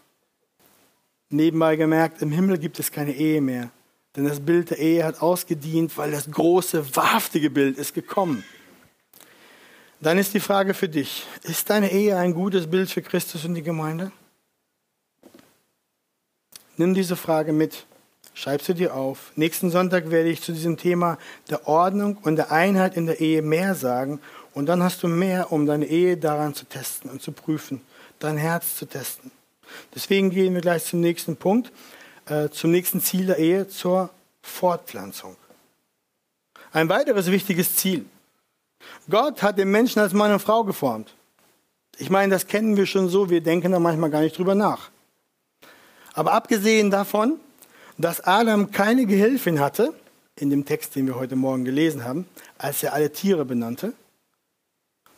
Nebenbei gemerkt, im Himmel gibt es keine Ehe mehr, denn das Bild der Ehe hat ausgedient, weil das große, wahrhaftige Bild ist gekommen. Dann ist die Frage für dich, ist deine Ehe ein gutes Bild für Christus und die Gemeinde? Nimm diese Frage mit. Schreib sie dir auf. Nächsten Sonntag werde ich zu diesem Thema der Ordnung und der Einheit in der Ehe mehr sagen. Und dann hast du mehr, um deine Ehe daran zu testen und zu prüfen, dein Herz zu testen. Deswegen gehen wir gleich zum nächsten Punkt, äh, zum nächsten Ziel der Ehe, zur Fortpflanzung. Ein weiteres wichtiges Ziel. Gott hat den Menschen als Mann und Frau geformt. Ich meine, das kennen wir schon so, wir denken da manchmal gar nicht drüber nach. Aber abgesehen davon dass Adam keine Gehilfin hatte, in dem Text, den wir heute Morgen gelesen haben, als er alle Tiere benannte,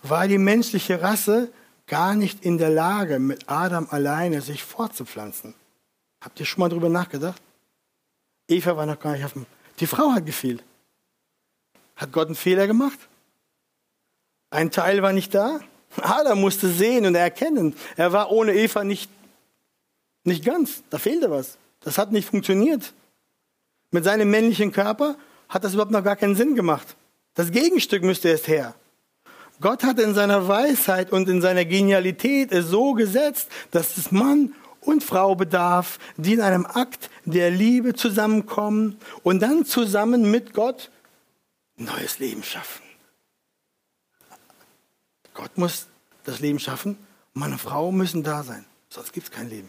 war die menschliche Rasse gar nicht in der Lage, mit Adam alleine sich fortzupflanzen. Habt ihr schon mal darüber nachgedacht? Eva war noch gar nicht auf dem. Die Frau hat gefehlt. Hat Gott einen Fehler gemacht? Ein Teil war nicht da. Adam musste sehen und erkennen. Er war ohne Eva nicht, nicht ganz. Da fehlte was. Das hat nicht funktioniert. Mit seinem männlichen Körper hat das überhaupt noch gar keinen Sinn gemacht. Das Gegenstück müsste erst her. Gott hat in seiner Weisheit und in seiner Genialität es so gesetzt, dass es Mann und Frau bedarf, die in einem Akt der Liebe zusammenkommen und dann zusammen mit Gott neues Leben schaffen. Gott muss das Leben schaffen, und Frau müssen da sein, sonst gibt es kein Leben.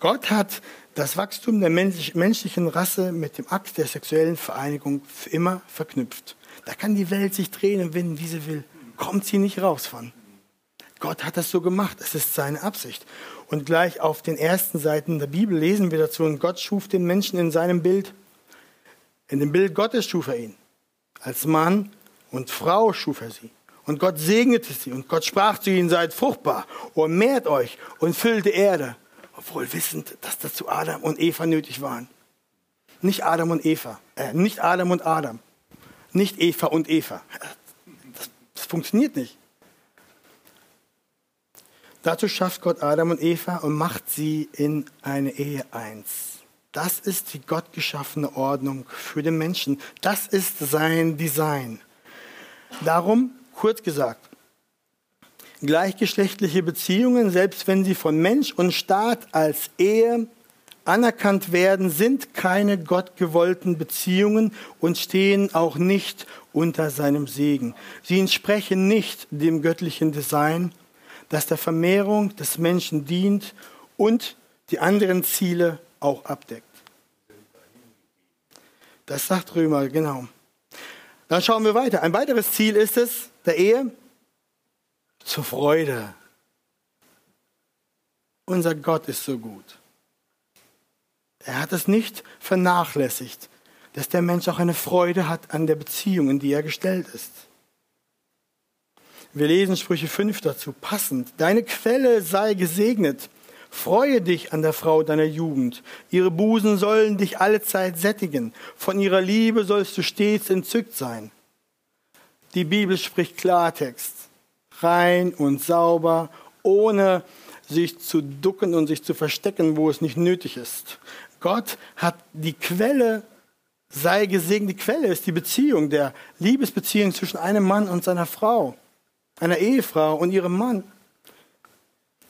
Gott hat das Wachstum der menschlichen Rasse mit dem Akt der sexuellen Vereinigung für immer verknüpft. Da kann die Welt sich drehen und wenden, wie sie will. Kommt sie nicht raus von. Gott hat das so gemacht. Es ist seine Absicht. Und gleich auf den ersten Seiten der Bibel lesen wir dazu, und Gott schuf den Menschen in seinem Bild. In dem Bild Gottes schuf er ihn. Als Mann und Frau schuf er sie. Und Gott segnete sie. Und Gott sprach zu ihnen, seid fruchtbar und mehrt euch und füllt die Erde. Obwohl wissend, dass dazu Adam und Eva nötig waren. Nicht Adam und Eva. Äh, nicht Adam und Adam. Nicht Eva und Eva. Das, das funktioniert nicht. Dazu schafft Gott Adam und Eva und macht sie in eine Ehe eins. Das ist die gottgeschaffene Ordnung für den Menschen. Das ist sein Design. Darum, kurz gesagt, gleichgeschlechtliche Beziehungen, selbst wenn sie von Mensch und Staat als Ehe anerkannt werden, sind keine gottgewollten Beziehungen und stehen auch nicht unter seinem Segen. Sie entsprechen nicht dem göttlichen Design, das der Vermehrung des Menschen dient und die anderen Ziele auch abdeckt. Das sagt Römer, genau. Dann schauen wir weiter. Ein weiteres Ziel ist es, der Ehe, zur Freude. Unser Gott ist so gut. Er hat es nicht vernachlässigt, dass der Mensch auch eine Freude hat an der Beziehung, in die er gestellt ist. Wir lesen Sprüche 5 dazu, passend. Deine Quelle sei gesegnet. Freue dich an der Frau deiner Jugend. Ihre Busen sollen dich allezeit sättigen. Von ihrer Liebe sollst du stets entzückt sein. Die Bibel spricht Klartext. Rein und sauber, ohne sich zu ducken und sich zu verstecken, wo es nicht nötig ist. Gott hat die Quelle, sei gesegnet, die Quelle ist die Beziehung, der Liebesbeziehung zwischen einem Mann und seiner Frau, einer Ehefrau und ihrem Mann.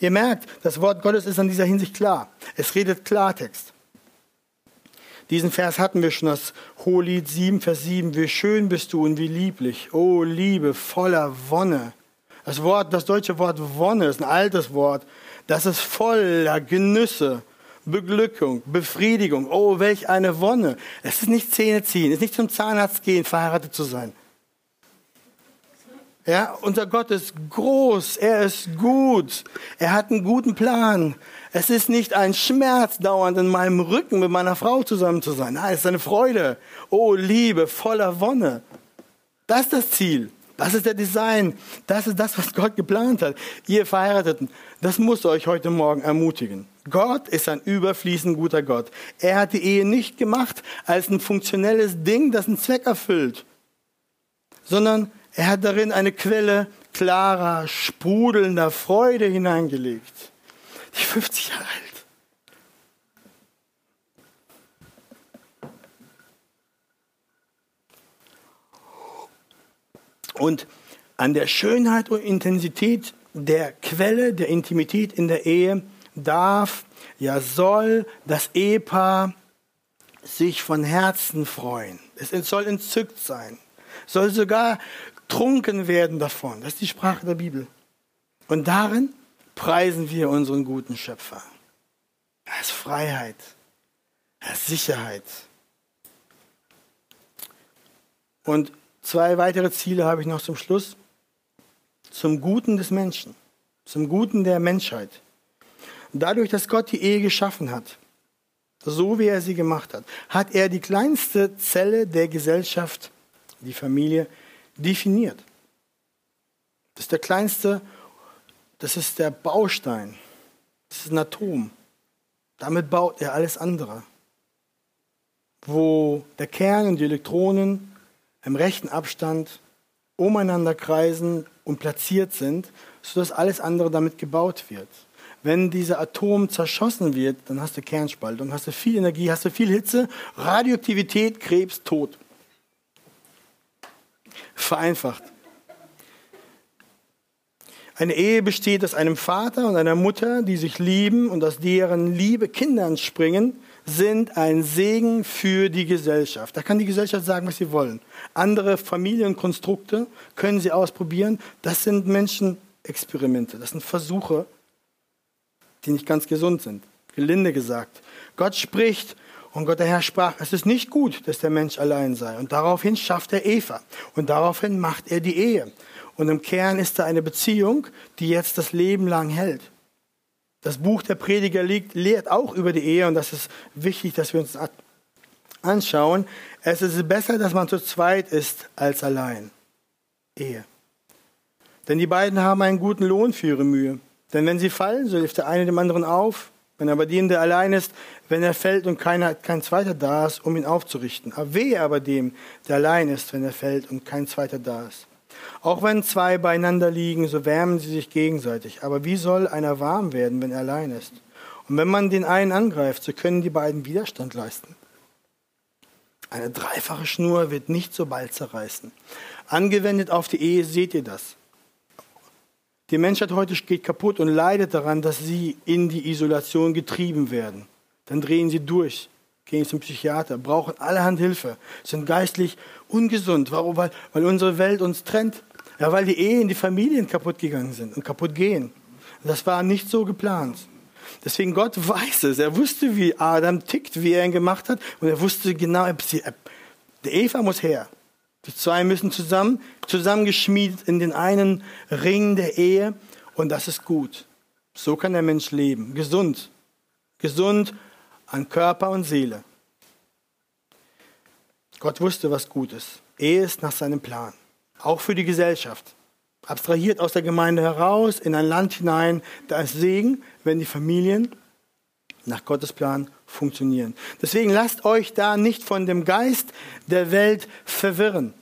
Ihr merkt, das Wort Gottes ist an dieser Hinsicht klar. Es redet Klartext. Diesen Vers hatten wir schon, das Hohelied 7, Vers 7. Wie schön bist du und wie lieblich. Oh, Liebe voller Wonne. Das Wort, das deutsche Wort Wonne ist ein altes Wort. Das ist voller Genüsse Beglückung, Befriedigung. Oh, welch eine Wonne. Es ist nicht Zähne ziehen, es ist nicht zum Zahnarzt gehen, verheiratet zu sein. Ja, unser Gott ist groß, er ist gut, er hat einen guten Plan. Es ist nicht ein Schmerz dauernd in meinem Rücken mit meiner Frau zusammen zu sein. Nein, es ist eine Freude. Oh, Liebe, voller Wonne. Das ist das Ziel. Das ist der Design. Das ist das, was Gott geplant hat. Ihr Verheirateten, das muss euch heute Morgen ermutigen. Gott ist ein überfließend guter Gott. Er hat die Ehe nicht gemacht als ein funktionelles Ding, das einen Zweck erfüllt, sondern er hat darin eine Quelle klarer, sprudelnder Freude hineingelegt. Die 50 Jahre alt. Und an der Schönheit und Intensität der Quelle der Intimität in der Ehe darf, ja soll das Ehepaar sich von Herzen freuen. Es soll entzückt sein, soll sogar trunken werden davon. Das ist die Sprache der Bibel. Und darin preisen wir unseren guten Schöpfer. Er ist Freiheit, er ist Sicherheit. Und zwei weitere Ziele habe ich noch zum Schluss. Zum Guten des Menschen, zum Guten der Menschheit. Dadurch, dass Gott die Ehe geschaffen hat, so wie er sie gemacht hat, hat er die kleinste Zelle der Gesellschaft, die Familie, definiert. Das ist der kleinste, das ist der Baustein, das ist ein Atom. Damit baut er alles andere. Wo der Kern und die Elektronen im rechten Abstand umeinander kreisen und platziert sind, sodass alles andere damit gebaut wird. Wenn dieser Atom zerschossen wird, dann hast du Kernspaltung, hast du viel Energie, hast du viel Hitze, Radioaktivität, Krebs, Tod. Vereinfacht. Eine Ehe besteht aus einem Vater und einer Mutter, die sich lieben und aus deren Liebe Kinder entspringen, sind ein Segen für die Gesellschaft. Da kann die Gesellschaft sagen, was sie wollen. Andere Familienkonstrukte können sie ausprobieren. Das sind Menschenexperimente, das sind Versuche, die nicht ganz gesund sind. Gelinde gesagt. Gott spricht und Gott der Herr sprach, es ist nicht gut, dass der Mensch allein sei. Und daraufhin schafft er Eva. Und daraufhin macht er die Ehe. Und im Kern ist da eine Beziehung, die jetzt das Leben lang hält. Das Buch der Prediger liegt, lehrt auch über die Ehe und das ist wichtig, dass wir uns anschauen. Es ist besser, dass man zu zweit ist als allein. Ehe. Denn die beiden haben einen guten Lohn für ihre Mühe. Denn wenn sie fallen, so hilft der eine dem anderen auf. Wenn aber dem, der allein ist, wenn er fällt und keiner, kein zweiter da ist, um ihn aufzurichten. Aber wehe aber dem, der allein ist, wenn er fällt und kein zweiter da ist. Auch wenn zwei beieinander liegen, so wärmen sie sich gegenseitig. Aber wie soll einer warm werden, wenn er allein ist? Und wenn man den einen angreift, so können die beiden Widerstand leisten. Eine dreifache Schnur wird nicht so bald zerreißen. Angewendet auf die Ehe seht ihr das. Die Menschheit heute geht kaputt und leidet daran, dass sie in die Isolation getrieben werden. Dann drehen sie durch, gehen zum Psychiater, brauchen allerhand Hilfe, sind geistlich ungesund. Warum? Weil, weil unsere Welt uns trennt. Ja, weil die Ehen, die Familien kaputt gegangen sind und kaputt gehen. Das war nicht so geplant. Deswegen Gott weiß es. Er wusste, wie Adam tickt, wie er ihn gemacht hat. Und er wusste genau, der Eva muss her. Die zwei müssen zusammen, zusammengeschmiedet in den einen Ring der Ehe und das ist gut. So kann der Mensch leben. Gesund. Gesund an Körper und Seele. Gott wusste, was gut ist. Ehe ist nach seinem Plan. Auch für die Gesellschaft. Abstrahiert aus der Gemeinde heraus in ein Land hinein. Da ist Segen, wenn die Familien nach Gottes Plan funktionieren. Deswegen lasst euch da nicht von dem Geist der Welt verwirren.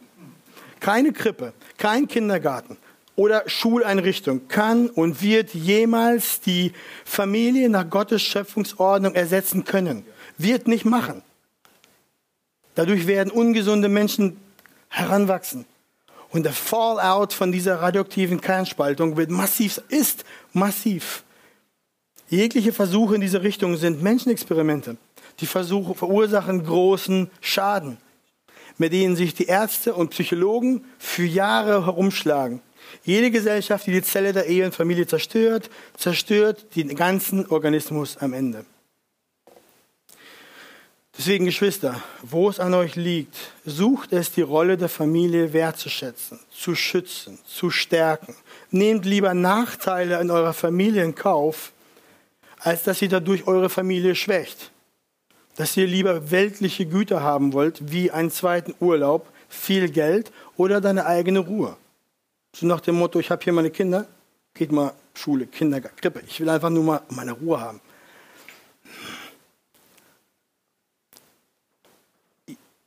Keine Krippe, kein Kindergarten oder Schuleinrichtung kann und wird jemals die Familie nach Gottes Schöpfungsordnung ersetzen können. Wird nicht machen. Dadurch werden ungesunde Menschen heranwachsen. Und der Fallout von dieser radioaktiven Kernspaltung wird massiv, ist massiv. Jegliche Versuche in diese Richtung sind Menschenexperimente. Die Versuche verursachen großen Schaden, mit denen sich die Ärzte und Psychologen für Jahre herumschlagen. Jede Gesellschaft, die die Zelle der Ehe und Familie zerstört, zerstört den ganzen Organismus am Ende. Deswegen, Geschwister, wo es an euch liegt, sucht es die Rolle der Familie wertzuschätzen, zu schützen, zu stärken. Nehmt lieber Nachteile in eurer Familie in Kauf, als dass ihr dadurch eure Familie schwächt. Dass ihr lieber weltliche Güter haben wollt, wie einen zweiten Urlaub, viel Geld oder deine eigene Ruhe. So nach dem Motto, ich habe hier meine Kinder, geht mal Schule, Kindergarten, Krippe. Ich will einfach nur mal meine Ruhe haben.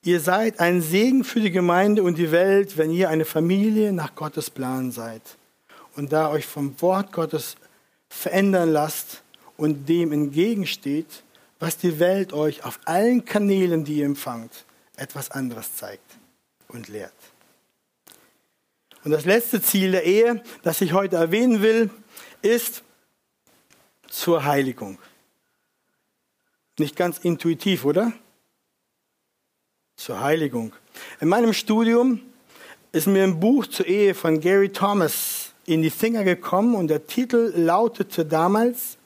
Ihr seid ein Segen für die Gemeinde und die Welt, wenn ihr eine Familie nach Gottes Plan seid und da euch vom Wort Gottes verändern lasst und dem entgegensteht, was die Welt euch auf allen Kanälen, die ihr empfangt, etwas anderes zeigt und lehrt. Und das letzte Ziel der Ehe, das ich heute erwähnen will, ist zur Heiligung. Nicht ganz intuitiv, oder? Zur Heiligung. In meinem Studium ist mir ein Buch zur Ehe von Gary Thomas in die Finger gekommen und der Titel lautete damals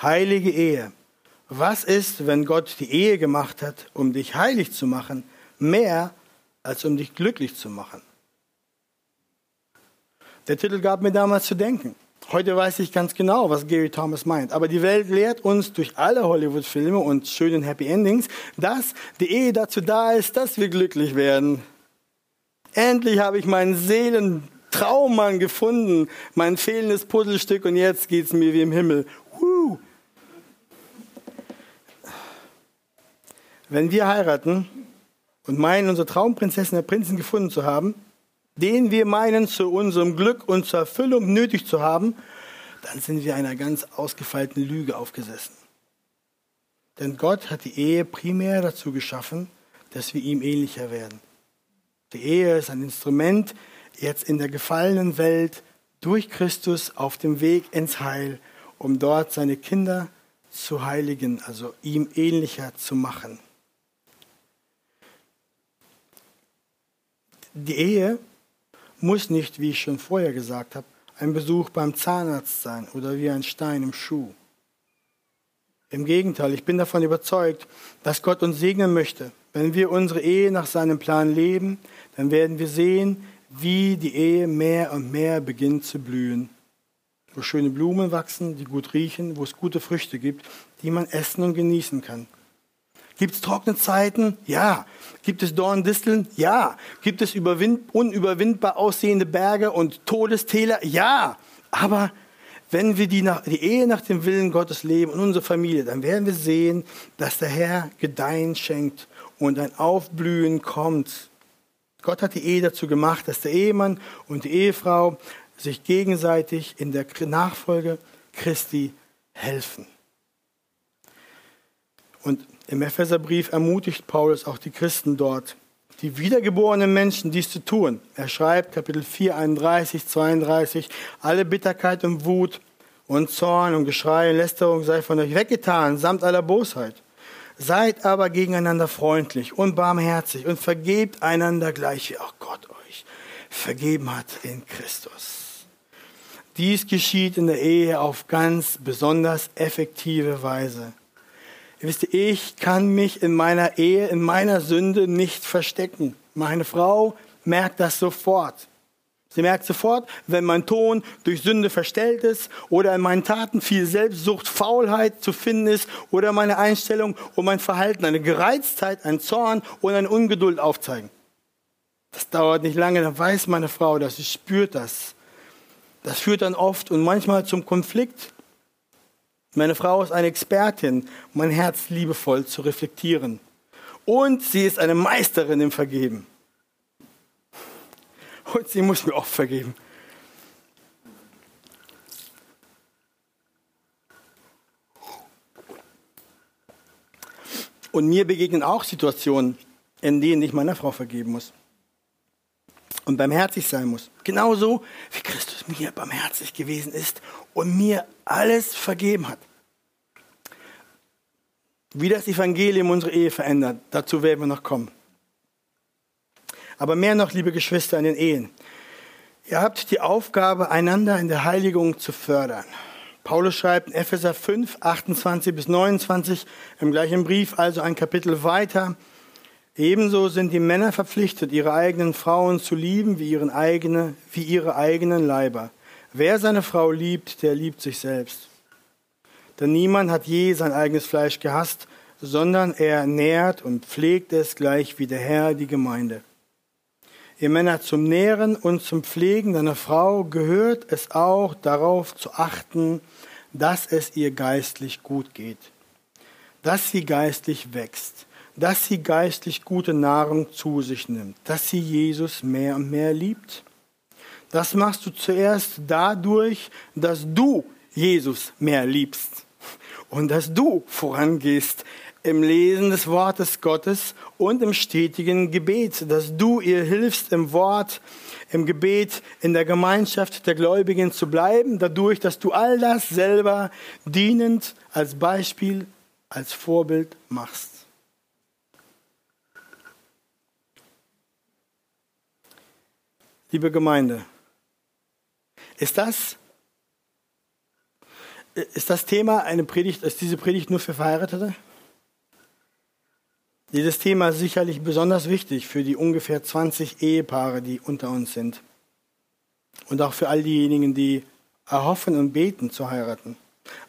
Heilige Ehe. Was ist, wenn Gott die Ehe gemacht hat, um dich heilig zu machen, mehr als um dich glücklich zu machen? Der Titel gab mir damals zu denken. Heute weiß ich ganz genau, was Gary Thomas meint. Aber die Welt lehrt uns durch alle Hollywood-Filme und schönen Happy Endings, dass die Ehe dazu da ist, dass wir glücklich werden. Endlich habe ich meinen Seelentraummann gefunden, mein fehlendes Puzzlestück und jetzt geht es mir wie im Himmel. Wenn wir heiraten und meinen, unsere Traumprinzessin der Prinzen gefunden zu haben, den wir meinen, zu unserem Glück und zur Erfüllung nötig zu haben, dann sind wir einer ganz ausgefeilten Lüge aufgesessen. Denn Gott hat die Ehe primär dazu geschaffen, dass wir ihm ähnlicher werden. Die Ehe ist ein Instrument, jetzt in der gefallenen Welt durch Christus auf dem Weg ins Heil, um dort seine Kinder zu heiligen, also ihm ähnlicher zu machen. Die Ehe muss nicht, wie ich schon vorher gesagt habe, ein Besuch beim Zahnarzt sein oder wie ein Stein im Schuh. Im Gegenteil, ich bin davon überzeugt, dass Gott uns segnen möchte. Wenn wir unsere Ehe nach seinem Plan leben, dann werden wir sehen, wie die Ehe mehr und mehr beginnt zu blühen. Wo schöne Blumen wachsen, die gut riechen, wo es gute Früchte gibt, die man essen und genießen kann. Gibt es trockene Zeiten? Ja. Gibt es Dorndisteln? Ja. Gibt es unüberwindbar aussehende Berge und Todestäler? Ja. Aber wenn wir die, nach, die Ehe nach dem Willen Gottes leben und unsere Familie, dann werden wir sehen, dass der Herr Gedeihen schenkt und ein Aufblühen kommt. Gott hat die Ehe dazu gemacht, dass der Ehemann und die Ehefrau sich gegenseitig in der Nachfolge Christi helfen. Und im Epheserbrief ermutigt Paulus auch die Christen dort, die wiedergeborenen Menschen dies zu tun. Er schreibt Kapitel 4, 31, 32, alle Bitterkeit und Wut und Zorn und Geschrei und Lästerung sei von euch weggetan, samt aller Bosheit. Seid aber gegeneinander freundlich und barmherzig und vergebt einander gleich, wie auch Gott euch vergeben hat in Christus. Dies geschieht in der Ehe auf ganz besonders effektive Weise. Ihr wisst, ich kann mich in meiner Ehe, in meiner Sünde nicht verstecken. Meine Frau merkt das sofort. Sie merkt sofort, wenn mein Ton durch Sünde verstellt ist oder in meinen Taten viel Selbstsucht, Faulheit zu finden ist oder meine Einstellung und mein Verhalten eine Gereiztheit, ein Zorn oder eine Ungeduld aufzeigen. Das dauert nicht lange, dann weiß meine Frau das, sie spürt das. Das führt dann oft und manchmal zum Konflikt meine Frau ist eine Expertin, mein Herz liebevoll zu reflektieren. Und sie ist eine Meisterin im Vergeben. Und sie muss mir oft vergeben. Und mir begegnen auch Situationen, in denen ich meiner Frau vergeben muss. Und barmherzig sein muss. Genauso wie Christus mir barmherzig gewesen ist und mir alles vergeben hat. Wie das Evangelium unsere Ehe verändert, dazu werden wir noch kommen. Aber mehr noch, liebe Geschwister, in den Ehen. Ihr habt die Aufgabe, einander in der Heiligung zu fördern. Paulus schreibt in Epheser 5, 28 bis 29 im gleichen Brief, also ein Kapitel weiter. Ebenso sind die Männer verpflichtet, ihre eigenen Frauen zu lieben wie, ihren eigene, wie ihre eigenen Leiber. Wer seine Frau liebt, der liebt sich selbst. Denn niemand hat je sein eigenes Fleisch gehasst, sondern er nährt und pflegt es gleich wie der Herr die Gemeinde. Ihr Männer zum Nähren und zum Pflegen deiner Frau gehört es auch darauf zu achten, dass es ihr geistlich gut geht, dass sie geistlich wächst, dass sie geistlich gute Nahrung zu sich nimmt, dass sie Jesus mehr und mehr liebt. Das machst du zuerst dadurch, dass du Jesus mehr liebst und dass du vorangehst im Lesen des Wortes Gottes und im stetigen Gebet, dass du ihr hilfst im Wort, im Gebet, in der Gemeinschaft der Gläubigen zu bleiben, dadurch, dass du all das selber dienend als Beispiel, als Vorbild machst. Liebe Gemeinde, ist das ist das Thema eine Predigt, ist diese Predigt nur für Verheiratete? Dieses Thema ist sicherlich besonders wichtig für die ungefähr 20 Ehepaare, die unter uns sind. Und auch für all diejenigen, die erhoffen und beten zu heiraten.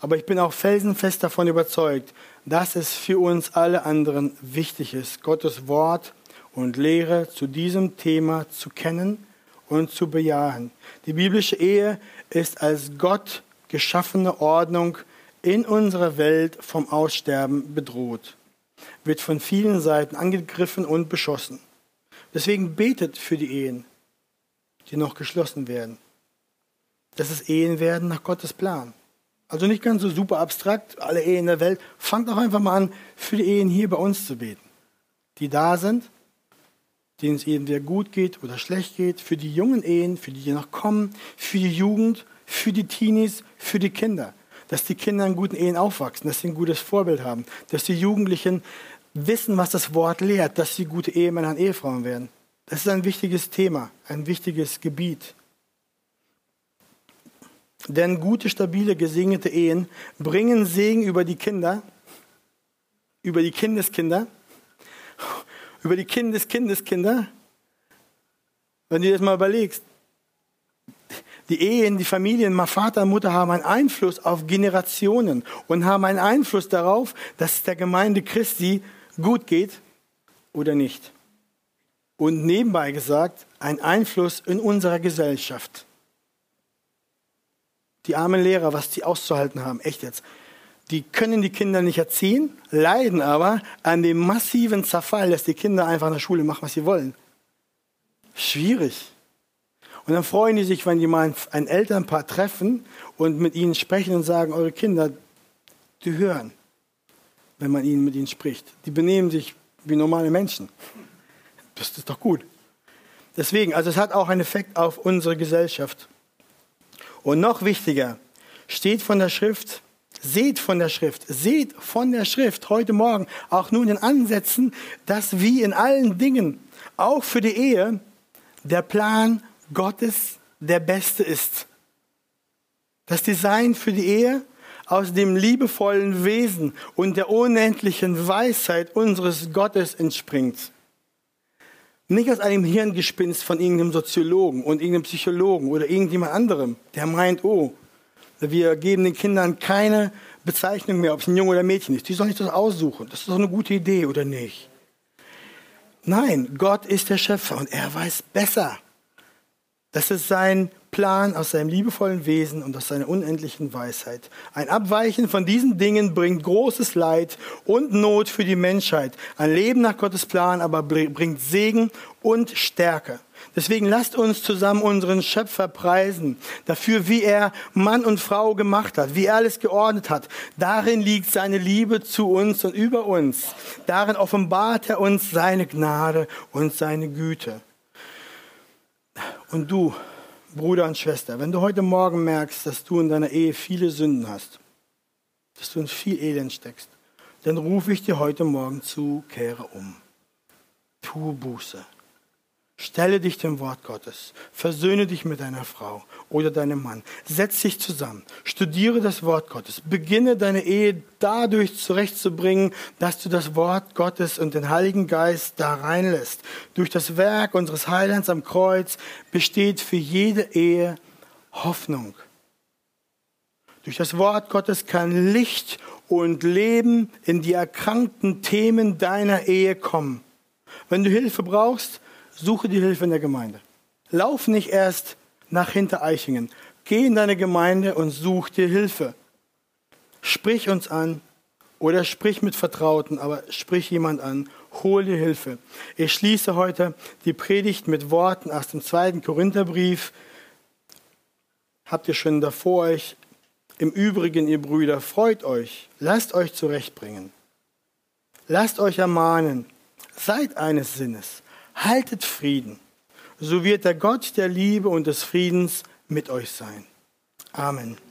Aber ich bin auch felsenfest davon überzeugt, dass es für uns alle anderen wichtig ist, Gottes Wort und Lehre zu diesem Thema zu kennen und zu bejahen. Die biblische Ehe ist als Gott geschaffene Ordnung in unserer Welt vom Aussterben bedroht, wird von vielen Seiten angegriffen und beschossen. Deswegen betet für die Ehen, die noch geschlossen werden. dass es Ehen werden nach Gottes Plan. Also nicht ganz so super abstrakt, alle Ehen der Welt. Fangt doch einfach mal an, für die Ehen hier bei uns zu beten. Die da sind, denen es entweder gut geht oder schlecht geht, für die jungen Ehen, für die, die noch kommen, für die Jugend, für die Teenies, für die Kinder. Dass die Kinder in guten Ehen aufwachsen, dass sie ein gutes Vorbild haben, dass die Jugendlichen wissen, was das Wort lehrt, dass sie gute Ehemänner und Ehefrauen werden. Das ist ein wichtiges Thema, ein wichtiges Gebiet. Denn gute, stabile, gesegnete Ehen bringen Segen über die Kinder, über die Kindeskinder, über die Kindeskindeskinder. Wenn du dir das mal überlegst, die Ehen, die Familien, Vater und Mutter haben einen Einfluss auf Generationen und haben einen Einfluss darauf, dass es der Gemeinde Christi gut geht oder nicht. Und nebenbei gesagt, einen Einfluss in unserer Gesellschaft die armen Lehrer, was die auszuhalten haben, echt jetzt. Die können die Kinder nicht erziehen, leiden aber an dem massiven Zerfall, dass die Kinder einfach in der Schule machen, was sie wollen. Schwierig. Und dann freuen die sich, wenn die mal ein Elternpaar treffen und mit ihnen sprechen und sagen, eure Kinder, die hören, wenn man ihnen mit ihnen spricht. Die benehmen sich wie normale Menschen. Das ist doch gut. Deswegen, also es hat auch einen Effekt auf unsere Gesellschaft. Und noch wichtiger, steht von der Schrift, seht von der Schrift, seht von der Schrift heute Morgen auch nun in Ansätzen, dass wie in allen Dingen, auch für die Ehe, der Plan Gottes der beste ist. Das Design für die Ehe aus dem liebevollen Wesen und der unendlichen Weisheit unseres Gottes entspringt. Nicht aus einem Hirngespinst von irgendeinem Soziologen und irgendeinem Psychologen oder irgendjemand anderem, der meint, oh, wir geben den Kindern keine Bezeichnung mehr, ob es ein Junge oder ein Mädchen ist. Die sollen sich das aussuchen. Das ist doch eine gute Idee, oder nicht? Nein, Gott ist der Schöpfer und er weiß besser. Das ist sein Plan aus seinem liebevollen Wesen und aus seiner unendlichen Weisheit. Ein Abweichen von diesen Dingen bringt großes Leid und Not für die Menschheit. Ein Leben nach Gottes Plan aber bringt Segen und Stärke. Deswegen lasst uns zusammen unseren Schöpfer preisen, dafür, wie er Mann und Frau gemacht hat, wie er alles geordnet hat. Darin liegt seine Liebe zu uns und über uns. Darin offenbart er uns seine Gnade und seine Güte. Und du, Bruder und Schwester, wenn du heute Morgen merkst, dass du in deiner Ehe viele Sünden hast, dass du in viel Elend steckst, dann rufe ich dir heute Morgen zu, kehre um. Tu Buße. Stelle dich dem Wort Gottes. Versöhne dich mit deiner Frau oder deinem Mann. Setz dich zusammen. Studiere das Wort Gottes. Beginne deine Ehe dadurch zurechtzubringen, dass du das Wort Gottes und den Heiligen Geist da reinlässt. Durch das Werk unseres Heilands am Kreuz besteht für jede Ehe Hoffnung. Durch das Wort Gottes kann Licht und Leben in die erkrankten Themen deiner Ehe kommen. Wenn du Hilfe brauchst, suche die Hilfe in der Gemeinde. Lauf nicht erst nach Hintereichingen. Geh in deine Gemeinde und such dir Hilfe. Sprich uns an oder sprich mit Vertrauten, aber sprich jemand an. Hol dir Hilfe. Ich schließe heute die Predigt mit Worten aus dem zweiten Korintherbrief. Habt ihr schon davor euch? Im Übrigen, ihr Brüder, freut euch, lasst euch zurechtbringen. Lasst euch ermahnen, seid eines Sinnes haltet Frieden, so wird der Gott der Liebe und des Friedens mit euch sein. Amen.